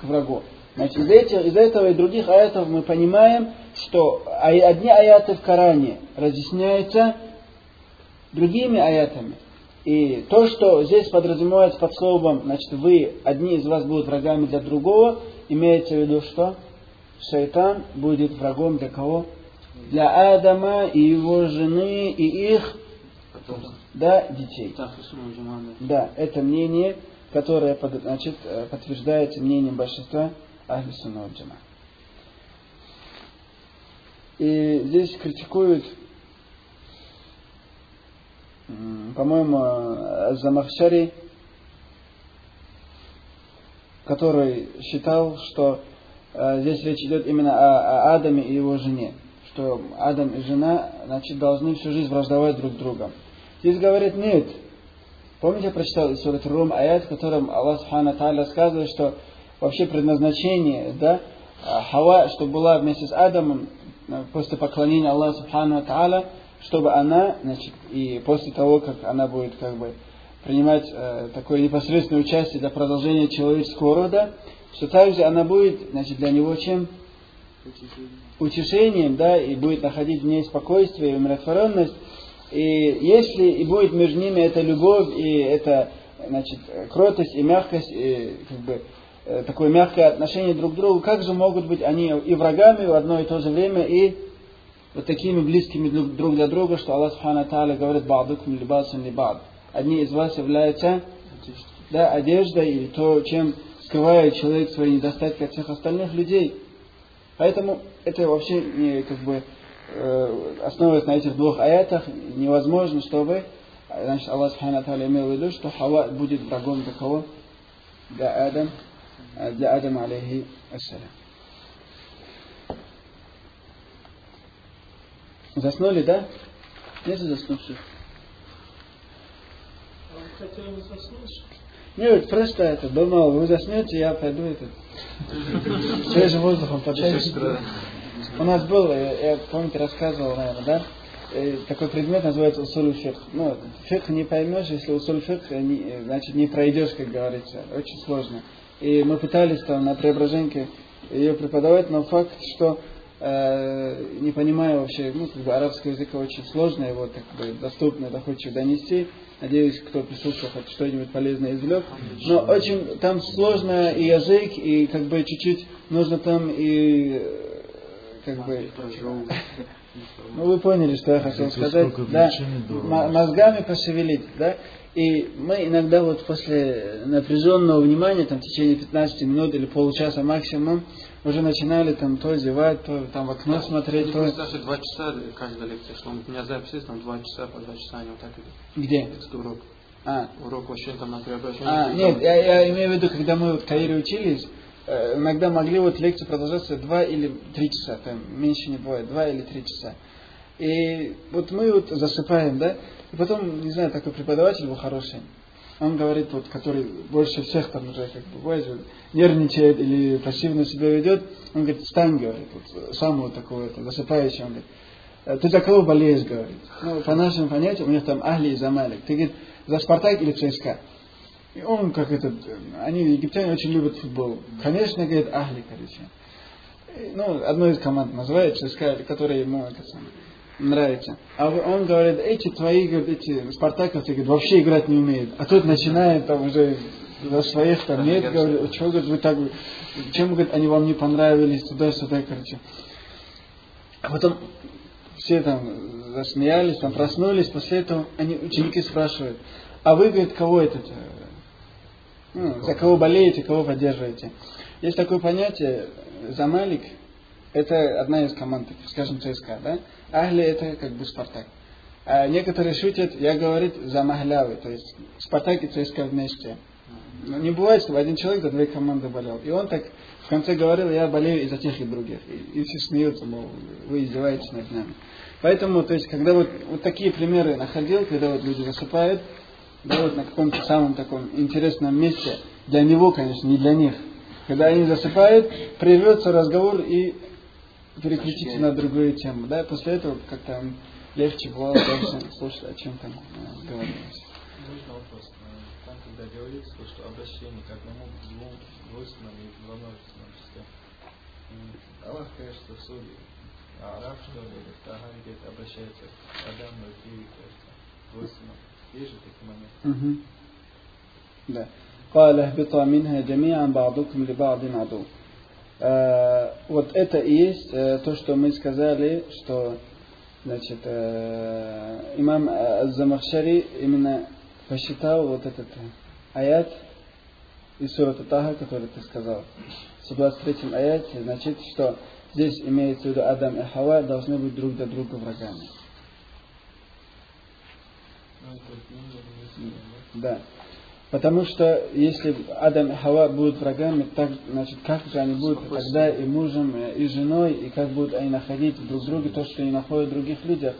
к врагу. Значит, из, этих, из этого и других аятов мы понимаем, что одни аяты в Коране разъясняются другими аятами. И то, что здесь подразумевается под словом, значит, вы, одни из вас будут врагами для другого, имеется в виду, что шайтан будет врагом для кого? Для Адама и его жены и их да, детей. Да, это мнение, которое значит, э, подтверждается мнением большинства Ахлисуна Джама. И здесь критикуют, по-моему, Замахшари, который считал, что э, здесь речь идет именно о, о Адаме и его жене, что Адам и жена значит, должны всю жизнь враждовать друг с другом. Здесь говорит нет. Помните, я прочитал из Сурат Рум аят, в котором Аллах Субхану Тааля рассказывает, что вообще предназначение, да, Хава, чтобы была вместе с Адамом э, после поклонения Аллаху Субхану Тааля, чтобы она, значит, и после того, как она будет как бы принимать э, такое непосредственное участие для продолжения человеческого рода, что также она будет, значит, для него чем? Утешением, да, и будет находить в ней спокойствие и умиротворенность, И если и будет между ними эта любовь и эта значит, кротость и мягкость, и как бы такое мягкое отношение друг к другу, как же могут быть они и врагами в одно и то же время, и вот такими близкими друг для друга, что Аллах Субхану Тааля говорит «Ба'дукум либасун либад». Одни из вас являются да, одеждой или то, чем скрывает человек свои недостатки от всех остальных людей. Поэтому это вообще не как бы э, основываясь на этих двух аятах, невозможно, чтобы значит, Аллах Субхану Тааля имел в виду, что Хава будет врагом для кого? Для Адам, для Адама, алейхи ассалям. Заснули, да? Нет заснувших?
Хотел заснуть.
Нет, просто это, думал, вы заснете, я пойду этот, свежим воздухом подышать. У нас был, я, помните, рассказывал, наверное, да? Э, такой предмет называется усуль фикх. Ну, фикх не поймешь, если усуль фикх, не, значит, не пройдешь, как говорится. Очень сложно. И мы пытались там на Преображенке ее преподавать, но факт, что э, не понимая вообще, ну, как бы арабского языка очень сложно его так бы доступно, доходчиво донести. Надеюсь, кто присутствовал, хоть что-нибудь полезное извлек. Но очень там сложно и язык, и как бы чуть-чуть нужно там и как бы... Ну, вы поняли, что я хотел сказать. Да, мозгами пошевелить, да. И мы иногда вот после напряженного внимания, там, в течение 15 минут или получаса максимум, уже начинали там то зевать, то там в окно смотреть, то...
Даже два часа каждая лекция, что у меня запись там два часа, по два часа, они вот так идут.
Где?
Это урок.
А.
Урок вообще там на преображение.
А, нет, я, я имею в виду, когда мы вот в Каире учились, э, иногда могли вот лекции продолжаться два или три часа, там меньше не бывает, два или три часа. И вот мы вот засыпаем, да, и потом, не знаю, такой преподаватель был хороший, он говорит, вот, который больше всех там уже как бы бывает, нервничает или пассивно себя ведет, он говорит, встань, говорит, вот, сам вот такой вот, засыпающий, он говорит, «Э, ты за кого болеешь, говорит. Ну, по нашим понятиям, у них там Ахли и Замалик. Ты, говорит, за Спартак или ЦСКА? И он, как этот, они, египтяне, очень любят футбол. Конечно, говорит, Ахли, короче. Ну, одну из команд называет ЦСКА, которая ему, это самое, нравится. А он говорит, эти твои, говорит, эти спартаковцы, говорит, вообще играть не умеют. А тут начинает там уже за своих там нет, говорит, что, говорит, вы так, чем, говорит, они вам не понравились, туда-сюда, короче. А потом все там засмеялись, там проснулись, после этого они, ученики спрашивают, а вы, говорит, кого это, ну, за кого болеете, кого поддерживаете? Есть такое понятие, замалик, это одна из команд, скажем, ЦСКА, да? Ахли это как бы Спартак. А некоторые шутят, я говорит, за Махлявы, то есть Спартак и ЦСКА вместе. Но не бывает, чтобы один человек за две команды болел. И он так в конце говорил, я болею из-за тех и других. И, и все смеются, мол, вы издеваетесь над нами. Поэтому, то есть, когда вот, вот такие примеры находил, когда вот люди засыпают, да, вот на каком-то самом таком интересном месте, для него, конечно, не для них. Когда они засыпают, прервется разговор и переключиться на другую тему. Да, после этого как-то легче было дальше слушать, о чем там э, говорилось.
Можно вопрос. Э, там, когда говорится, что обращение к одному, к двум, двойственному и во множественном числе. Аллах, кажется, в суде. А араб, что ли, или Тагари где-то обращается к Адаму и Киви, кажется, двойственном. Есть же такие моменты?
Угу. Да. قال اهبطا منها جميعا بعضكم لبعض عدو Э, вот это и есть э, то, что мы сказали, что значит, э, имам Замахшари именно посчитал вот этот аят из сурата Таха, который ты сказал. В 123 аяте, значит, что здесь имеется в виду Адам и Хава должны быть друг для друга врагами. Да. Потому что если Адам и Хава будут врагами, так, значит, как же они будут тогда и мужем, и женой, и как будут они находить друг друга то, что они находят в других людях.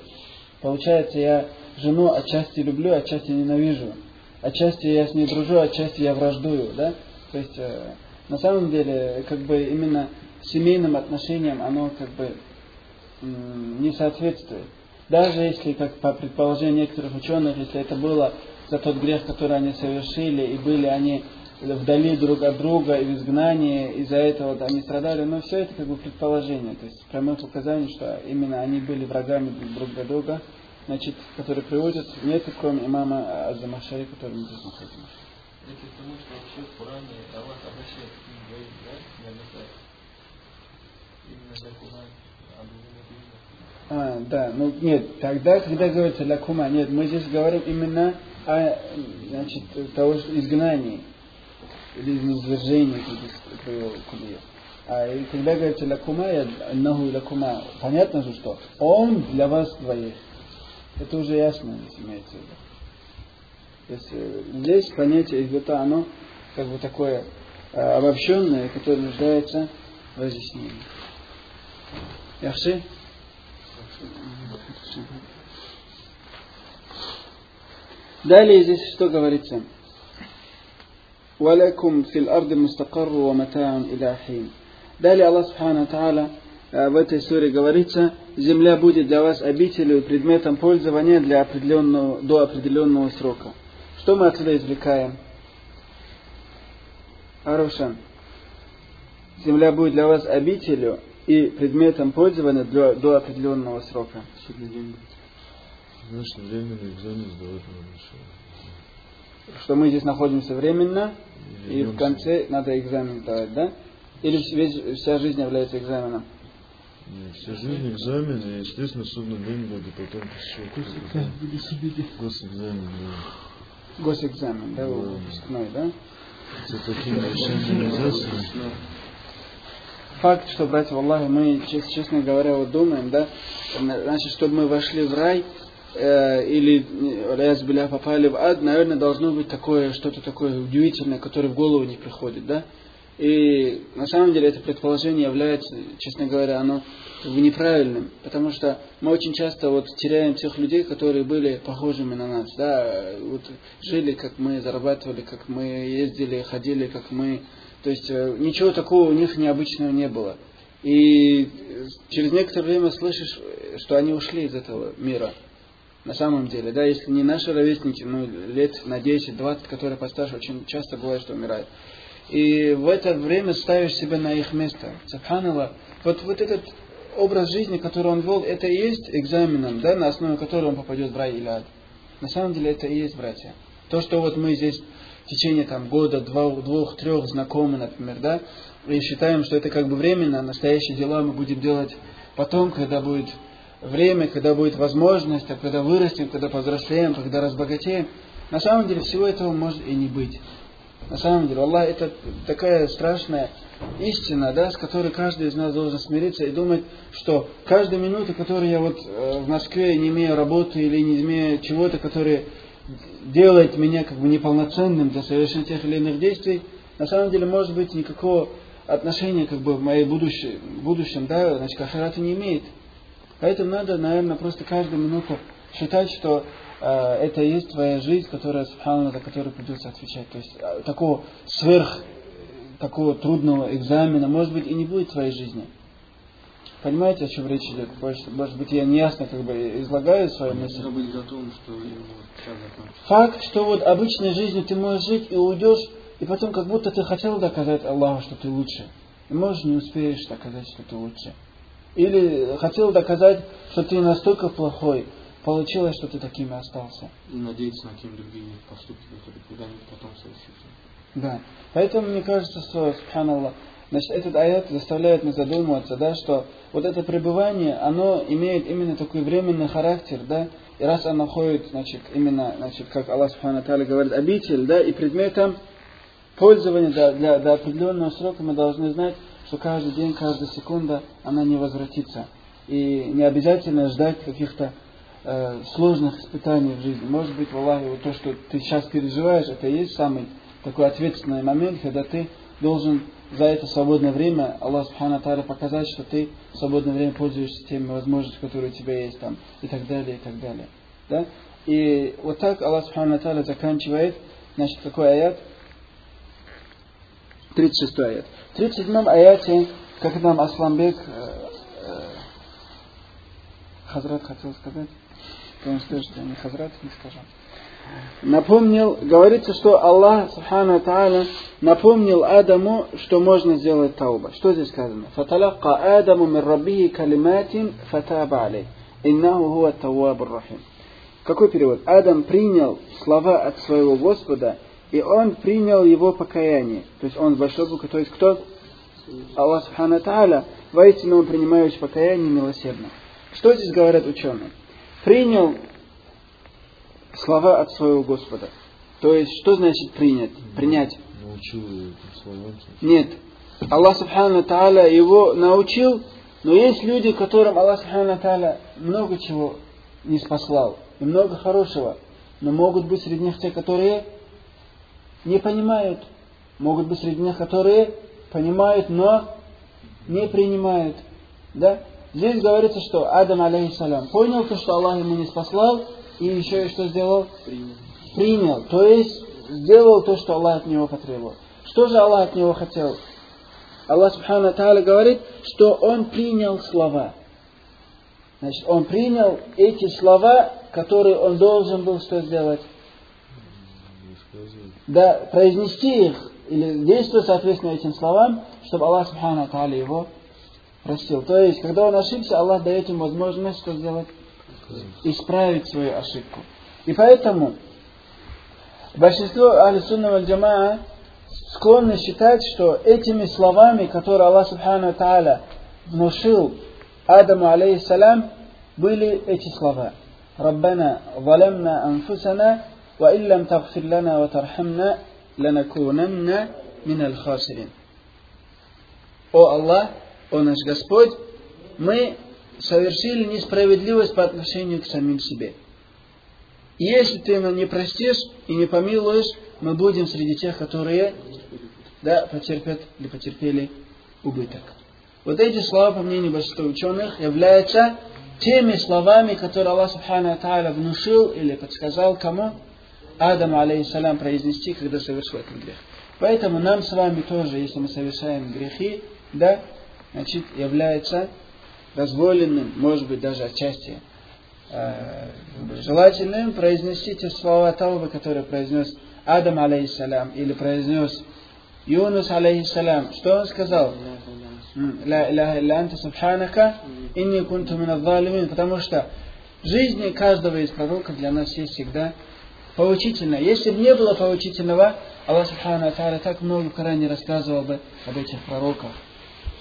Получается, я жену отчасти люблю, отчасти ненавижу. Отчасти я с ней дружу, отчасти я враждую, да? То есть, э, на самом деле, как бы именно семейным отношениям оно как бы не соответствует. Даже если, как по предположению некоторых ученых, если это было за тот грех, который они совершили, и были они вдали друг от друга и в изгнании, из-за этого они страдали, но все это как бы предположение, то есть прямых указаний, что именно они были врагами друг для друга, значит, который приводят, нет кроме имама Азамахшари, который мы здесь находимся.
Это потому, что вообще в Коране Аллах обращает к ним двоих, да? Однократно. Именно за Куман,
А, да, ну нет, тогда, когда говорится лакума, нет, мы здесь говорим именно о, значит, того же изгнании или привел Кулиев. А когда говорится лакума, наху лакума, понятно же, что он для вас двоих. Это уже ясно, имеется в виду. То есть э, здесь понятие ихбита, оно как бы такое э, обобщенное, которое нуждается в разъяснении. Яхши? Далее здесь что говорится? وَلَكُمْ فِي الْأَرْضِ مُسْتَقَرُّ وَمَتَاعٌ إِلَى حِينٍ Далее Аллах Субхану Тааля э, в этой суре говорится, земля будет для вас обителью, предметом пользования для определенного, до определенного срока. Что мы отсюда извлекаем? Арушан. Земля будет для вас обителью и предметом пользования для, до определенного срока.
Значит, временный экзамен сдавать надо еще.
Что мы здесь находимся временно,
И
и в конце надо экзамен сдавать, да? Или весь, вся жизнь является экзаменом?
Нет, вся жизнь экзамен, и, естественно, судно день будет, потом еще госэкзамен, да.
Госэкзамен, да,
Да.
выпускной, да?
Решением нельзя судить.
Факт, что, братья, Аллахе, мы, чес- честно говоря, вот думаем, да, значит, чтобы мы вошли в рай, э, или, аляз биля, попали в ад, наверное, должно быть такое, что-то такое удивительное, которое в голову не приходит, да? И на самом деле это предположение является, честно говоря, оно неправильным, потому что мы очень часто вот теряем тех людей, которые были похожими на нас, да, вот жили как мы, зарабатывали как мы, ездили, ходили как мы, то есть э, ничего такого у них необычного не было. И э, через некоторое время слышишь, э, что они ушли из этого мира. На самом деле, да, если не наши ровесники, ну, лет на 10-20, которые постарше, очень часто бывает, что умирают. И в это время ставишь себя на их место. Субханаллах. Вот, вот этот образ жизни, который он вел, это и есть экзаменом, да, на основе которого он попадет в рай или ад. На самом деле это и есть, братья. То, что вот мы здесь в течение там, года, два- двух, трех знакомы, например, да, и считаем, что это как бы временно, а настоящие дела мы будем делать потом, когда будет время, когда будет возможность, а когда вырастем, когда повзрослеем, когда разбогатеем. На самом деле всего этого может и не быть. На самом деле, Аллах, это такая страшная истина, да, с которой каждый из нас должен смириться и думать, что каждая минута, которую я вот э, в Москве не имею работы или не имею чего-то, которое делает меня как бы неполноценным для совершения тех или иных действий, на самом деле, может быть, никакого отношения как бы в моей будущем, будущем да, значит, не имеет. Поэтому надо, наверное, просто каждую минуту считать, что э, это и есть твоя жизнь, которая, за которую придется отвечать. То есть э, такого сверх, э, такого трудного экзамена, может быть, и не будет в твоей жизни. Понимаете, о чем речь идет? Может, может быть, я неясно как бы излагаю свою мысль.
Быть готовым, что.
Факт, что вот обычной жизнью ты можешь жить и уйдешь, и потом как будто ты хотел доказать Аллаху, что ты лучше. И можешь не успеешь доказать, что ты лучше. Или хотел доказать, что ты настолько плохой, получилось, что ты таким и остался.
И надеяться на какие-нибудь другие поступки, которые когда-нибудь потом совершатся.
Да. Поэтому мне кажется, что, субханаллах, значит, этот аят заставляет нас задумываться, да, что вот это пребывание, оно имеет именно такой временный характер, да, и раз оно ходит, значит, именно, значит, как Аллах Субхану Тааля говорит, обитель, да, и предметом пользования для, для, до определенного срока мы должны знать, что каждый день, каждая секунда, она не возвратится. И не обязательно ждать каких-то э, сложных испытаний в жизни. Может быть, в Аллахе, вот то, что ты сейчас переживаешь, это и есть самый такой ответственный момент, когда ты должен за это свободное время Аллах Субхану Тааля показать, что ты в свободное время пользуешься теми возможностями, которые у тебя есть там, и так далее, и так далее. Да? И вот так Аллах Субхану Тааля заканчивает, значит, какой аят? 36 аят. В 37 аяте, как нам Асламбек э, э, Хазрат хотел сказать, скажет, что я не Хазрат, не скажу. Напомнил, говорится, что Аллах, Субхану Тааля, напомнил Адаму, что можно сделать тауба. Что здесь сказано? «Фаталака Адаму мин раббихи калиматин фатаба алей. Иннаху хуа тавабур рахим». какой перевод? Адам принял слова от своего Господа, и он принял его покаяние. То есть он большой буквы, то есть кто? Аллах Субхану Тааля, воистину он принимающий покаяние милосердно. Что здесь говорят ученые? Принял слова от своего Господа. То есть, что значит принять? Принять?
Научил.
Нет. Аллах Субхану Тааля его научил, но есть люди, которым Аллах Субхану Тааля много чего не спаслал, и много хорошего. Но могут быть среди них те, которые не понимают. Могут быть среди них, которые понимают, но не принимают. Да? Здесь говорится, что Адам, алейхиссалям, понял то, что Аллах ему не спаслал, и еще и что сделал?
Принял.
Принял. То есть, сделал то, что Аллах от него потребовал. Что же Аллах от него хотел? Аллах Субхану Тааля говорит, что он принял слова. Значит, он принял эти слова, которые он должен был что сделать?
Рассказывай.
Да, произнести их или действовать соответственно этим словам, чтобы Аллах Субхану Тааля его простил. То есть, когда он ошибся, Аллах дает ему возможность что сделать? Исправить свою ошибку. И поэтому большинство Алисунна Джамаа склонны считать, что этими словами, которые Аллах Субхану Тааля внушил Адаму алейхиссалям, были эти слова. ربنا ظلمنا أنفسنا وإن لم تغفر لنا وترحمنا لنكونن من الخاسرين. О Аллах, о наш Господь, мы совершили несправедливость по отношению к самим себе. И если ты нам не простишь и не помилуешь, мы будем среди тех, которые да, потерпят или потерпели убыток. Вот эти слова, по мнению большинства ученых, являются теми словами, которые Аллах Субхану Тааля внушил или подсказал кому? Адаму, алейхиссалям, произнести, когда совершил этот грех. Поэтому нам с вами тоже, если мы совершаем грехи, да, значит, является дозволенным, может быть, даже отчасти э, желательным произнести те слова Таубы, которые произнес Адам, алейхиссалям, или произнес Юнус, алейхиссалям. Что он сказал? Ла иляха илля анта субханака инни кунту мин залимин. Потому что жизни каждого из пророков для нас есть всегда поучительно. Если бы не было поучительного, Аллах Субхану Тааля так много в Коране рассказывал бы об этих пророках.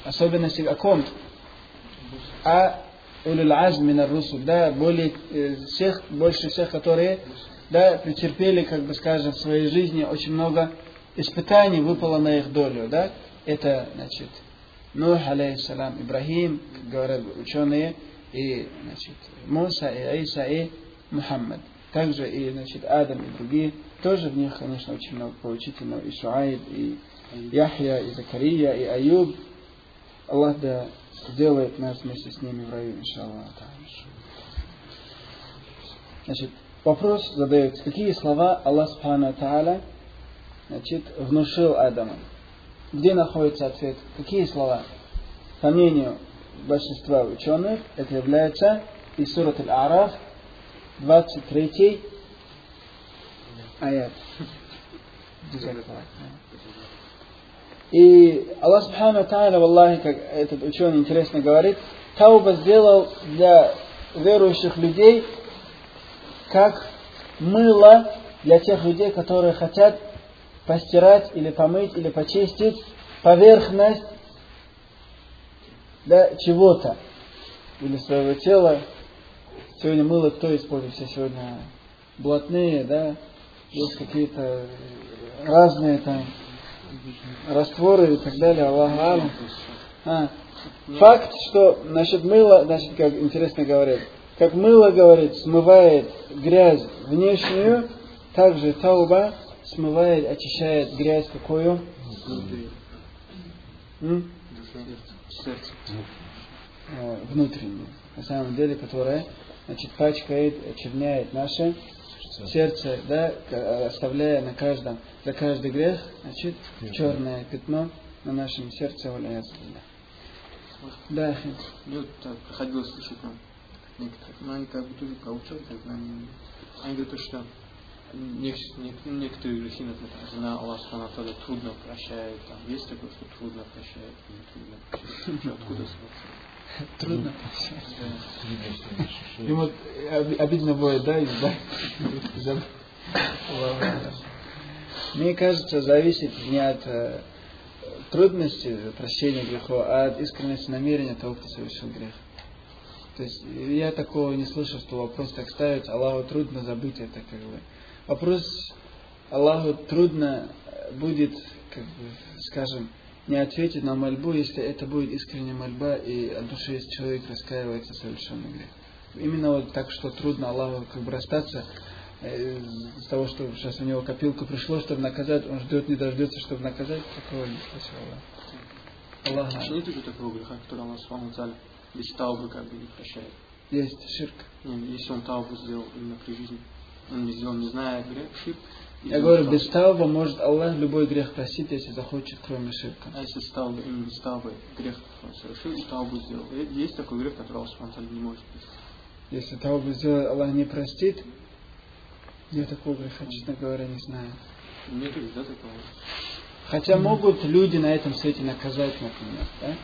Особенности о ком? О улюл азм мин русул, да, более э, всех, больше всех, которые да, претерпели, как бы скажем, в своей жизни очень много испытаний выпало на их долю, да, это, значит, Нух, алейхиссалам, Ибрахим, как говорят ученые, и, значит, Муса, и Иса, и Мухаммад. Также и, значит, Адам и другие. Тоже в них, конечно, очень много поучительного. И Шуайб, и Яхья, и Закария, и Аюб. Аллах да сделает нас вместе с ними в раю, иншаллах. Значит, вопрос задается, какие слова Аллах Субхану Тааля значит, внушил Адаму? Где находится ответ? Какие слова? По мнению большинства ученых, это является из сурат Аль-Араф, 23 аят. И Аллах Субхану Тааля, Аллахи, как этот ученый интересно говорит, Тауба сделал для верующих людей как мыло для тех людей, которые хотят постирать или помыть или почистить поверхность да, чего-то или своего тела. Сегодня мыло кто использует? Все сегодня блатные, да, есть какие-то разные там растворы и так далее, Аллах. А, факт, что значит мыло, значит, как интересно говорят, как мыло, говорит, смывает грязь внешнюю, также тауба смывает, очищает грязь какую? М? Внутреннюю. На самом деле, которая значит, пачкает, очерняет наше сердце, да, к- оставляя на каждом, за каждый грех, значит, черное пятно на нашем сердце. валяется. Да,
вот так приходилось слышать нам некоторых, но они как бы тоже про ученых, как бы они, говорят, то, что некоторые грехи, например, Аллах Тааля трудно прощает, там есть такое, что трудно прощает, трудно прощает. Откуда смысл?
Трудно.
Да.
Ему об- обидно будет, да, из- да? За- Мне кажется, зависит не от э, трудности прощения грехов, а от искренности намерения того, кто совершил грех. То есть я такого не слышал, что вопрос так ставить, Аллаху трудно забыть это как бы. Вопрос Аллаху трудно э, будет, как бы, скажем, не ответить на мольбу, если это будет искренняя мольба и от души если человек раскаивается в совершенный грех. Именно вот так, что трудно Аллаху как бы расстаться э, из того, что сейчас у него копилку пришло, чтобы наказать, он ждет, не дождется, чтобы наказать, такого не слышал Аллах. Аллах.
Вообще нет уже такого греха, который Аллах Субхану без таубы как бы не прощает.
Есть ширк.
Не, если он таубу сделал именно при жизни, он не сделал, не зная грех, и
Я говорю, без тауба может Аллах любой грех простить, если захочет, кроме ширка.
А если стал бы именно без таубы грех совершил таубу сделал? Э, Есть такой грех, который Аллах Субхану не может простить.
Если таубу сделает, Аллах не простит, я такого греха, честно говоря, не знаю.
Нет да, такого?
Хотя могут люди на этом свете наказать, например, да?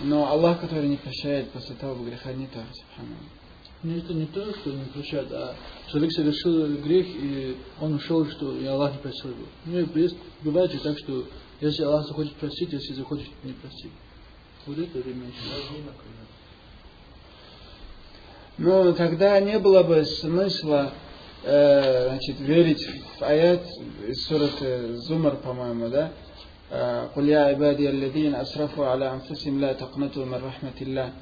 Но Аллах, который не прощает после того греха, не то, субханаллах.
Ну, это не то, что не прощает, а человек совершил грех, и он ушел, что и Аллах не простил его. Ну, и бывает же так, что если Аллах захочет простить, если захочет не простить. Вот это время.
Ну, тогда не было бы смысла э, значит, верить в аят из сураты Зумар, по-моему, да? Э, «Куль я ибади алладин асрафу аля анфусим ла тaqнату мин рахматилlah».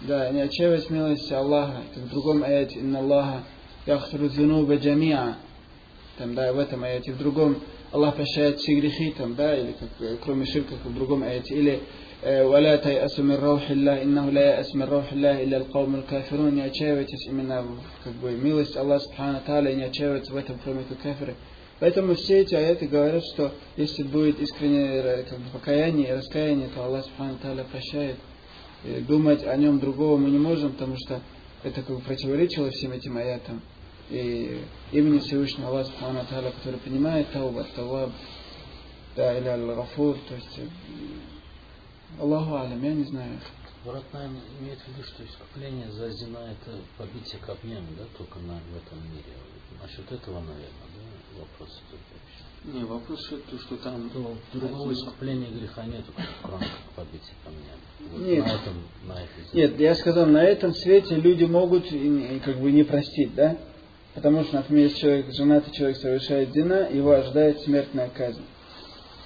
Да, не отчаиваясь милости Аллаха, как в другом аяте, «Инна Аллаха яхфиру дзунуба джамиа». Там, да, в этом аяте, в другом Аллах прощает все грехи, там, да, или как, э, кроме ширка, как в другом аяте, или э, «Валя тайасу мин раухилля, иннаху ла яас мин раухилля, илля алкаум кафирун». Не отчаивайтесь именно как бы, милость Аллаха Субхану Тааля, не отчаивайтесь в этом, кроме как кафиры. Поэтому все эти аяты говорят, что если будет искреннее как бы, покаяние и раскаяние, то Аллах Субхану Тааля прощает. Думать о нем другого мы не можем, потому что это как бы противоречило всем этим аятам. И имени Всевышнего Аллаха который понимает Тауба, Таваб, да, или Аль-Гафур, то есть э, Аллаху Алям, я не знаю.
Брат, наверное, имеет в виду, что искупление за зина это побитие копьями, да, только на, в этом мире. Насчет этого, наверное, да, вопрос идет вообще.
Не, вопрос в том, что там...
То другого искупления греха нету, кроме как побитие камнями. Вот
Нет.
На этом, на этой
Нет, я сказал, на этом свете люди могут не- как бы не простить, да? Потому что, например, если человек, женатый человек совершает дина, его ожидает смертная казнь.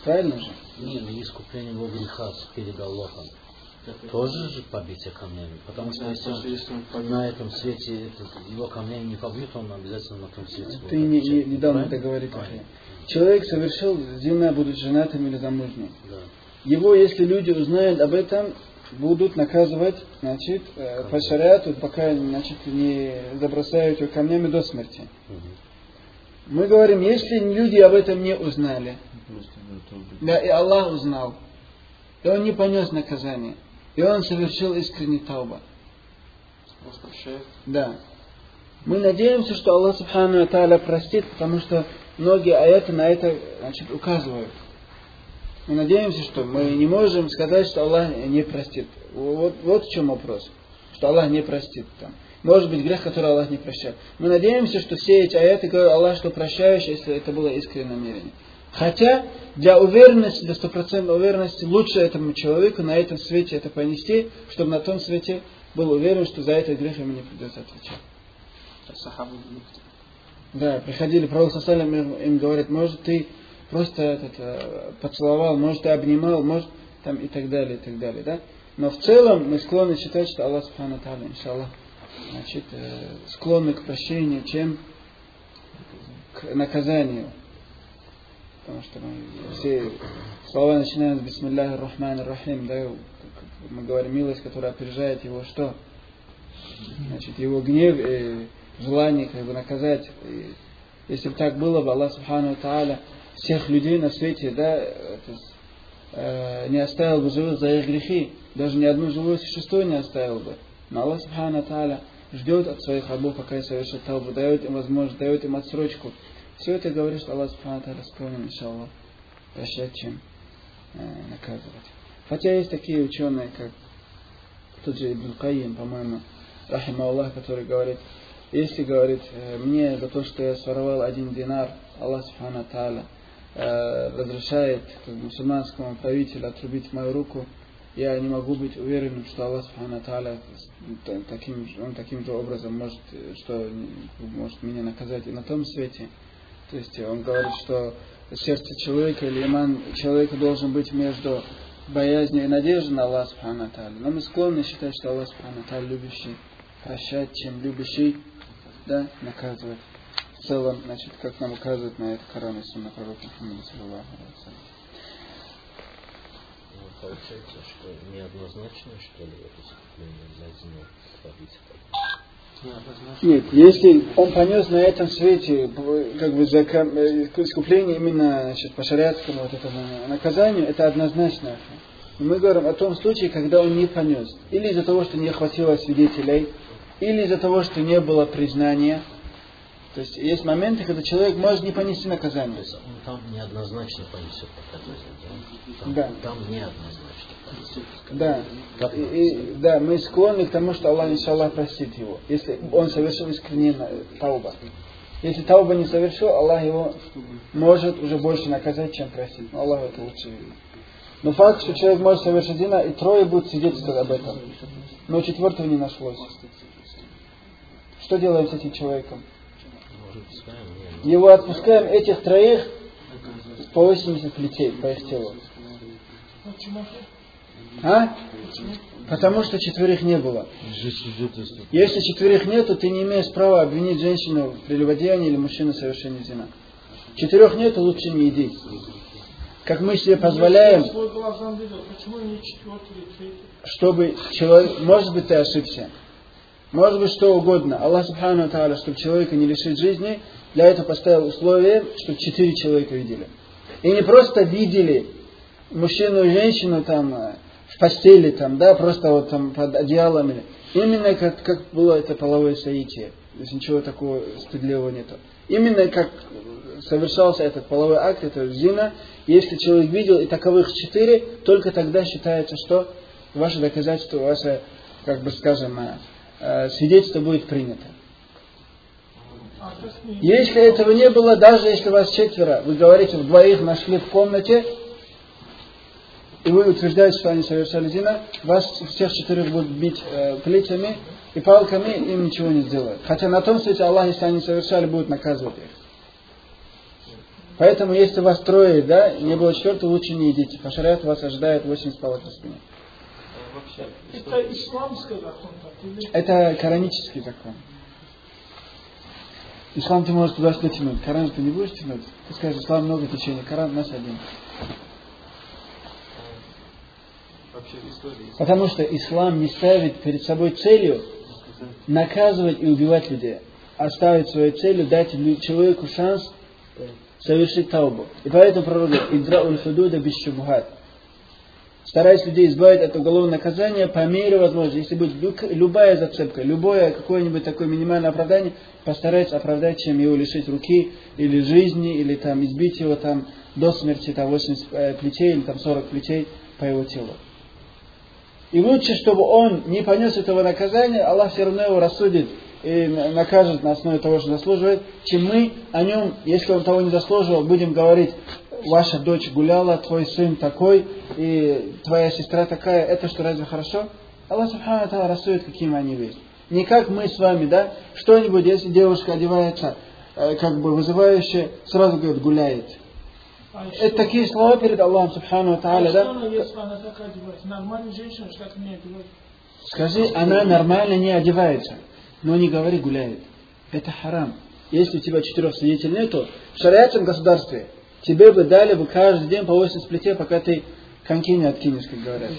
Правильно же?
Не, ну искупление его греха перед Аллахом. Тоже же побитие камнями. Потому что если он
если он побьет-
на этом свете этот, его камнями не побьют, он обязательно на том свете будет
Ты не, не,
Правильно?
это говорил. Человек совершил зина, будучи женатым или замужним.
Да.
Его, если люди узнают об этом, будут наказывать, значит, э, по шариату, пока, значит, не забросают его камнями до смерти.
Мгм.
Мы говорим, если люди об этом не узнали, да, и Аллах узнал, и он не понес наказание, и он совершил искренний тауба, да. Мы надеемся, что Аллах Субхану Тааля простит, потому что многие аяты на это значит, указывают. Мы надеемся, что мы не можем сказать, что Аллах не простит. Вот, вот в чем вопрос. Что Аллах не простит. Там. Может быть грех, который Аллах не прощает. Мы надеемся, что все эти аяты говорят Аллах, что прощаешь, если это было искреннее намерение. Хотя для уверенности, для стопроцентной уверенности, лучше этому человеку на этом свете это понести, чтобы на том свете был уверен, что за этот грех ему не придется отвечать. Да, приходили, Пророк Сасалям им, им говорит, может ты просто этот, э, поцеловал, может ты обнимал, может там и так далее, и так далее, да? Но в целом мы склонны считать, что Аллах Субхану Тааля, иншаллах, значит, э, склонны к прощению, чем к наказанию. Потому что мы все слова начинаем с Бисмилляхи Рахман Рахим, да, мы говорим, милость, которая опережает его что? Значит, его гнев и желание как бы наказать. Если бы так было бы, Аллах Субхану Тааля всех людей на свете, да, это, э, не оставил бы живых за их грехи, даже ни одно живое существо не оставил бы. Но Аллах Субхану Тааля ждет от своих рабов, пока и совершит тавбу, дает им возможность, дает им отсрочку. Все это говорит, что Аллах Субхану склонен, иншаллах, прощать, чем э, наказывать. Хотя есть такие ученые, как тот же Ибн Каим, по-моему, Рахима Аллах, который говорит, если, говорит, э, мне за то, что я своровал один динар, Аллах Субхану Тааля э, разрешает как мусульманскому правителю отрубить мою руку, я не могу быть уверенным, что Аллах Субхану Тааля таким, он таким же образом может, э, что может меня наказать и на том свете. То есть он говорит, что сердце человека или иман человека должен быть между боязнью и надеждой на Аллах Субхану Тааля. Но мы склонны считать, что Аллах Субхану Тааля любящий прощать, чем любящий да, наказывать. В целом, значит, как нам указывает на это Коран и Сунна пророка Мухаммада, саллаху
Ну, получается, что неоднозначно, что ли, это искупление за творится
Нет, если он понес на этом свете как бы за э, искупление именно значит, по шариатскому вот этому наказанию, это однозначно. мы говорим о том случае, когда он не понес. Или из-за того, что не хватило свидетелей, или из-за того, что не было признания. То есть есть моменты, когда человек может не понести наказание. То есть
он там неоднозначно понесет наказание?
Там, да.
Там неоднозначно понесет.
Да. Как и, и, да, мы склонны к тому, что Аллах, иншаллах, простит его, если он совершил искренне тауба. Если тауба не совершил, Аллах его может уже больше наказать, чем простить. Но Аллах это лучше видит. Но факт, что человек может совершить дина, и трое будут свидетельствовать об этом. Но четвертого не нашлось. Что делаем с этим человеком? Его отпускаем этих троих по 80 плетей по их телу. А? Потому что четверых не было. Если четверых нет, то ты не имеешь права обвинить женщину в прелюбодеянии или мужчину в совершении зина. Четырех нет, лучше не иди. Как мы себе позволяем, чтобы человек, может быть, ты ошибся. Может быть, что угодно. Аллах Субхану Тааля, чтобы человека не лишить жизни, для этого поставил условие, чтобы четыре человека видели. И не просто видели мужчину и женщину там э, в постели, там, да, просто вот там под одеялом. Именно как, как было это половое соитие. То есть ничего такого стыдливого нету. Именно как совершался этот половой акт, это зина, если человек видел и таковых четыре, только тогда считается, что ваше доказательство, ваше, как бы скажем, э, свидетельство будет принято. Если этого не было, даже если вас четверо, вы говорите, в двоих нашли в комнате, и вы утверждаете, что они совершали зина, вас всех четырех будут бить э, плетями и палками, им ничего не сделают. Хотя на том свете Аллах, если они совершали, будет наказывать их. Поэтому, если вас трое, да, не было четвертого, лучше не идите. По шариату вас ожидает 80 палок на спине
вообще? Это исламский закон?
Это коранический закон. Ислам ты можешь туда что тянуть. Коран ты не будешь тянуть. Ты скажешь, ислам много течений, Коран у нас один. Потому что ислам не ставит перед собой целью наказывать и убивать людей, а ставит своей целью дать человеку шанс совершить таубу. И поэтому пророк говорит, «Идра уль худуда без шубхат» стараясь людей избавить от уголовного наказания по мере возможности. Если будет любая зацепка, любое какое-нибудь такое минимальное оправдание, постарайтесь оправдать, чем его лишить руки или жизни, или там избить его там до смерти там 80 э, плетей или там 40 плетей по его телу. И лучше, чтобы он не понес этого наказания, Аллах все равно его рассудит и накажет на основе того, что заслуживает, чем мы о нем, если он того не заслуживал, будем говорить, ваша дочь гуляла, твой сын такой, и твоя сестра такая, это что, разве хорошо? Аллах Субхану Тала рассудит, какими они есть. Не как мы с вами, да? Что-нибудь, если девушка одевается, э, как бы вызывающе, сразу говорит, гуляет. А это такие слова перед Аллахом Субхану Тааля, а да? если она так одевается? Нормальная женщина, что так не одевается? Скажи, она нормально не одевается, но не говори гуляет. Это харам. Если у тебя четырех свидетелей нету, в шариатском государстве тебе бы дали бы каждый день по 8 сплите, пока ты коньки не откинешь, как говорят.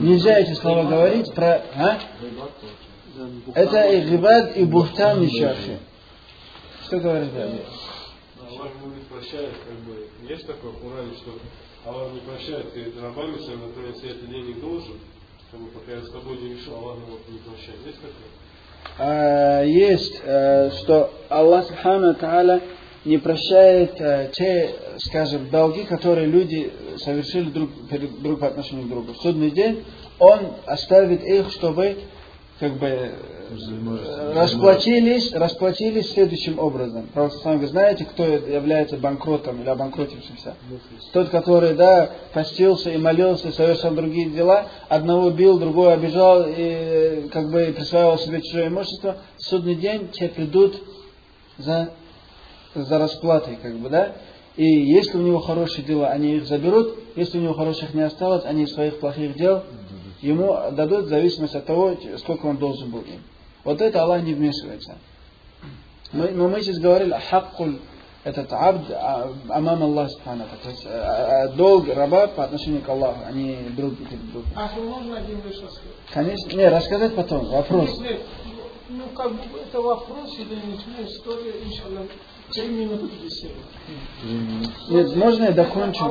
Нельзя эти слова говорить про... А? Это и гибад, и бухтан, и шахи. Что говоришь, да?
Аллах не прощает, как бы, есть такое в Коране, что Аллах не прощает перед рабами своими, которые свет денег должен, Чтобы пока я с тобой не решил, Аллах его не прощает. Есть такое?
А, есть, э, что Аллах Субхану Тааля не прощает э, те, скажем, долги, которые люди совершили друг, перед- друг по отношению к другу. В судный день Он оставит их, чтобы как бы расплатились, расплатились следующим образом. Просто сами вы знаете, кто является банкротом или обанкротившимся. Тот, который, да, постился и молился, совершал другие дела, одного бил, другого обижал и э, как бы присваивал себе чужое имущество, в судный день те придут за, за расплатой, как бы, да. И если у него хорошие дела, они их заберут, если у него хороших не осталось, они из своих плохих дел ему дадут в зависимости от того, сколько он должен был им. Вот это Аллах не вмешивается. Мы- но мы сейчас говорили о хаккуль, этот абд а, амам Аллах Субхану. То есть э, э, долг раба по отношению к Аллаху, а не друг перед другом.
А можно один лишь рассказать?
Конечно, не, рассказать потом, вопрос.
Нет, нет, ну как бы это вопрос или не история, иншаллах.
Нет, можно я докончу?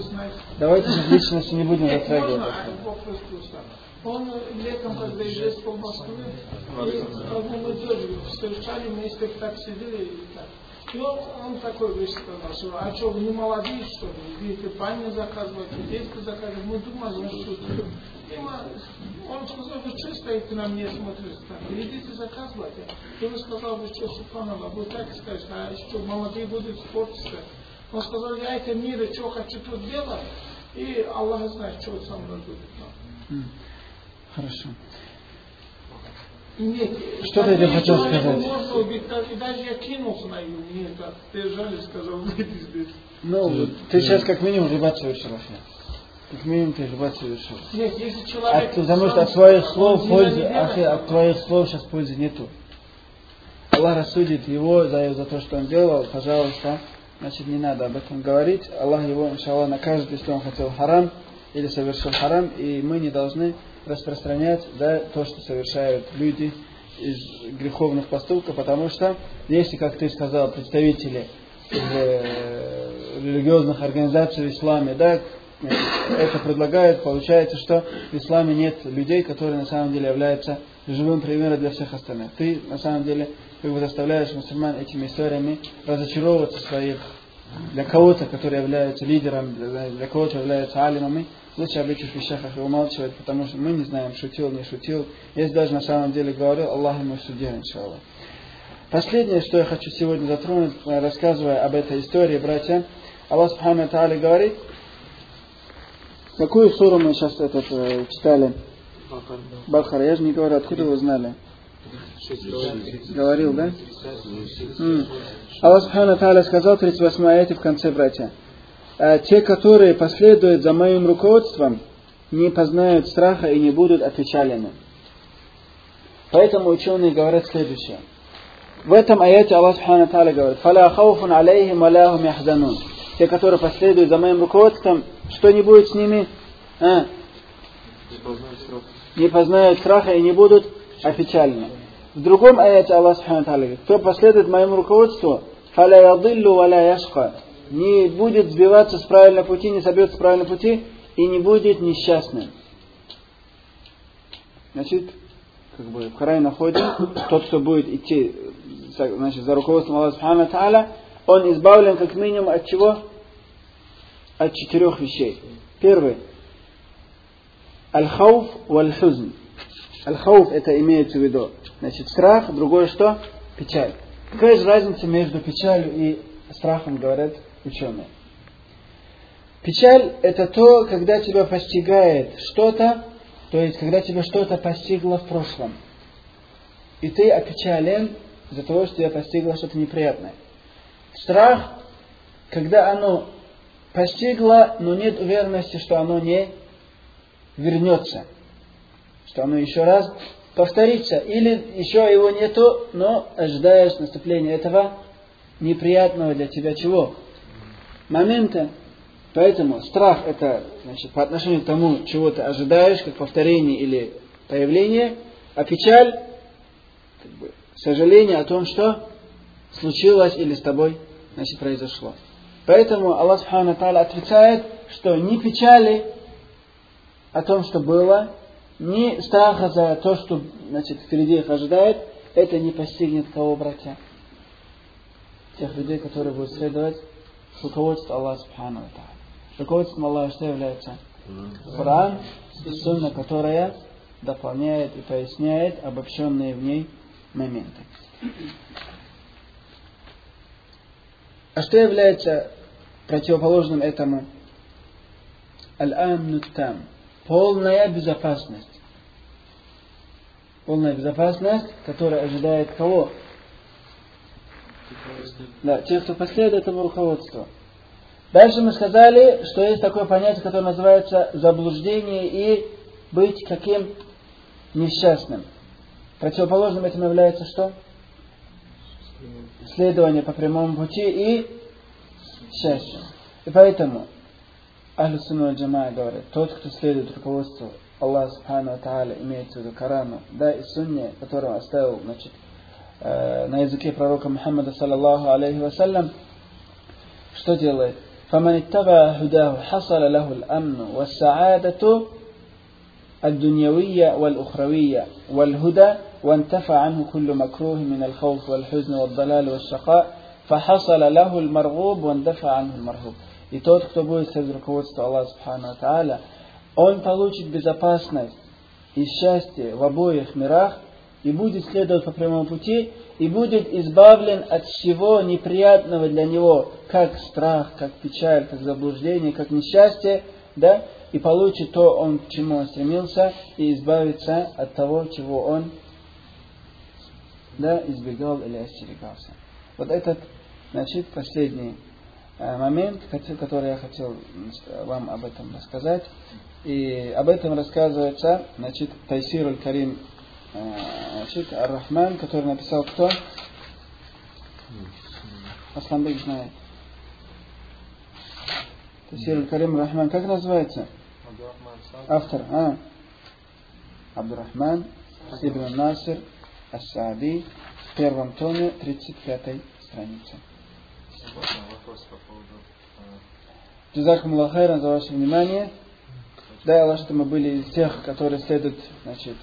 Знают.
Давайте же в личности не будем затрагивать.
а. Он летом, когда езжает по Москве, и как бы мы встречали, вместе так сидели и так. И он, такой вещь сказал, что, а что, вы не молодые, что ли? Идите баню заказывать, детку заказывать. Мы думали, что и мы- он сказал, вы что стоите на мне смотрите так? Идите заказывать. И он сказал, вы что, Субханаллах, вы так скажете, а что, молодые будут спортиться? Он сказал, я это мир, что хочу тут делать, и Аллах знает, что со мной будет.
Хорошо.
Нет,
Что ты этим хотел сказать?
Можно убить, и даже я кинулся на него, мне так держали, сказал, выйди здесь.
Ну, ты сейчас как минимум рыбат совершил, Ахи. Как минимум ты рыбат совершил.
Нет, если человек...
От, потому что от твоих
он
слов пользы,
делает,
от твоих слов сейчас пользы нету. Аллах рассудит его за, за то, что он делал, пожалуйста, значит не надо об этом говорить. Аллах его, иншаллах, накажет, если он хотел харам или совершил харам, и мы не должны распространять да, то, что совершают люди из греховных поступков, потому что если, как ты сказал, представители э, религиозных организаций в исламе, да, это предлагают, получается, что в исламе нет людей, которые на самом деле являются живым примером для всех остальных. Ты на самом деле как бы заставляешь мусульман этими историями разочаровываться своих для кого-то, который является лидером, для, кого-то является алимами, лучше об этих вещах умалчивать, потому что мы не знаем, шутил, не шутил. Если даже на самом деле говорил, Аллах ему судья, иншаллах. Последнее, что я хочу сегодня затронуть, э, рассказывая об этой истории, братья, Аллах Субхану Тааля говорит, какую суру мы сейчас этот, э, читали? Бахара, я же не говорю, откуда вы знали? Говорил, да? Аллах Субхану Тааля сказал, 38 аяте в конце, братья. «А Те, которые последуют за моим руководством, не познают страха и не будут опечалены. Поэтому ученые говорят следующее. В этом аяте Аллах Субхану Тааля говорит, «Фаля хауфун алейхим валяхум яхзанун». Те, которые последуют за моим руководством, что не будет с ними? А? Не познают страха и не будут опечалены. В другом аяте Аллах Субхану Тааля говорит, кто последует моему руководству, фаля ядиллу валя яшка, не будет сбиваться с правильного пути, не собьется с правильного пути и не будет несчастным. Значит, как бы в Коране находим, тот, кто будет идти значит, за руководством Аллаха Субхану Тааля, он избавлен как минимум от чего? От четырех вещей. Первый. Аль-хауф валь-хузн. Аль-хауф это имеется в виду. Значит, страх, другое что? Печаль. Какая же разница между печалью и страхом, говорят ученые? Печаль это то, когда тебя постигает что-то, то есть когда тебя что-то постигло в прошлом. И ты опечален из-за того, что тебя постигло что-то неприятное. Страх, когда оно постигло, но нет уверенности, что оно не вернется. Что оно еще раз повторится. Или еще его нету, но ожидаешь наступления этого неприятного для тебя чего? Момента. Поэтому страх это значит, по отношению к тому, чего ты ожидаешь, как повторение или появление, а печаль, как бы, сожаление о том, что случилось или с тобой значит, произошло. Поэтому Аллах Субхану Тааля отрицает, что ни печали, о том, что было, ни страха за то, что значит, впереди их ожидает, это не постигнет кого, братья? Тех людей, которые будут следовать руководству Аллаха Субхану. Руководством Аллаха что является? Коран и Сунна, которая дополняет и поясняет обобщенные в ней моменты. А что является противоположным этому? Аль-Амну Там. Полная безопасность. Полная безопасность, которая ожидает кого? Да, тех, кто последует этому руководству. Дальше мы сказали, что есть такое понятие, которое называется заблуждение и быть каким несчастным. Противоположным этим является что? Следование по прямому пути и счастье. И поэтому Ахлю Сунна Джамая говорит, тот, кто следует руководству Аллаха Субхану Тааля, имеется в виду Корану, да, и Сунне, которого оставил, значит, на языке пророка Мухаммада, саллаллаху алейхи вассалям, что делает? فمن اتبع هداه حصل له الأمن والسعادة الدنيوية والأخروية والهدى وانتفى عنه كل مكروه من الخوف والحزن والضلال والشقاء فحصل له المرغوب واندفع عنه المرهوب И тот, кто будет следовать руководству Аллаха Субхану Тааля, он получит безопасность и счастье в обоих мирах и будет следовать по прямому пути и будет избавлен от всего неприятного для него, как страх, как печаль, как заблуждение, как несчастье, да, и получит то, он, к чему он стремился, и избавится от того, чего он да, избегал или остерегался. Вот этот, значит, последний э, момент, который я хотел вам об этом рассказать. И об этом рассказывается, значит, Тайсир Аль-Карим, э, значит, Ар-Рахман, который написал кто? Асланбек знает. Тайсир Аль-Карим Рахман, как называется? Автор, а? Абдурахман Ибн Насир Ас-Саади в первом томе 35 странице. Джазакум Аллахайран за ваше внимание. Дай Аллах, что мы были из тех, которые следуют значит,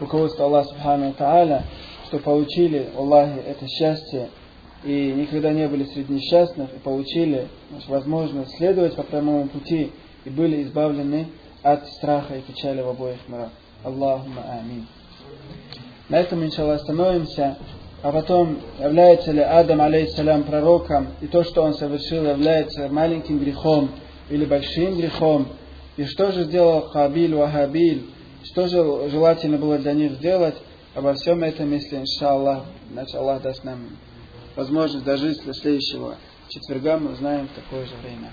руководству Аллаха Субхану Тааля, что получили, Аллахе, это счастье, и никогда не были среди несчастных, и получили значит, возможность следовать по прямому пути, и были избавлены от страха и печали в обоих мирах. Аллахума амин. На этом, иншаллах, остановимся. А потом, является ли Адам, алейхиссалям, пророком, и то, что он совершил, является маленьким грехом или большим грехом, и что же сделал Хабиль, Вахабиль, что же желательно было для них сделать, обо всем этом, если, иншаллах, значит, Аллах даст нам возможность дожить до следующего четверга, мы узнаем в такое же время.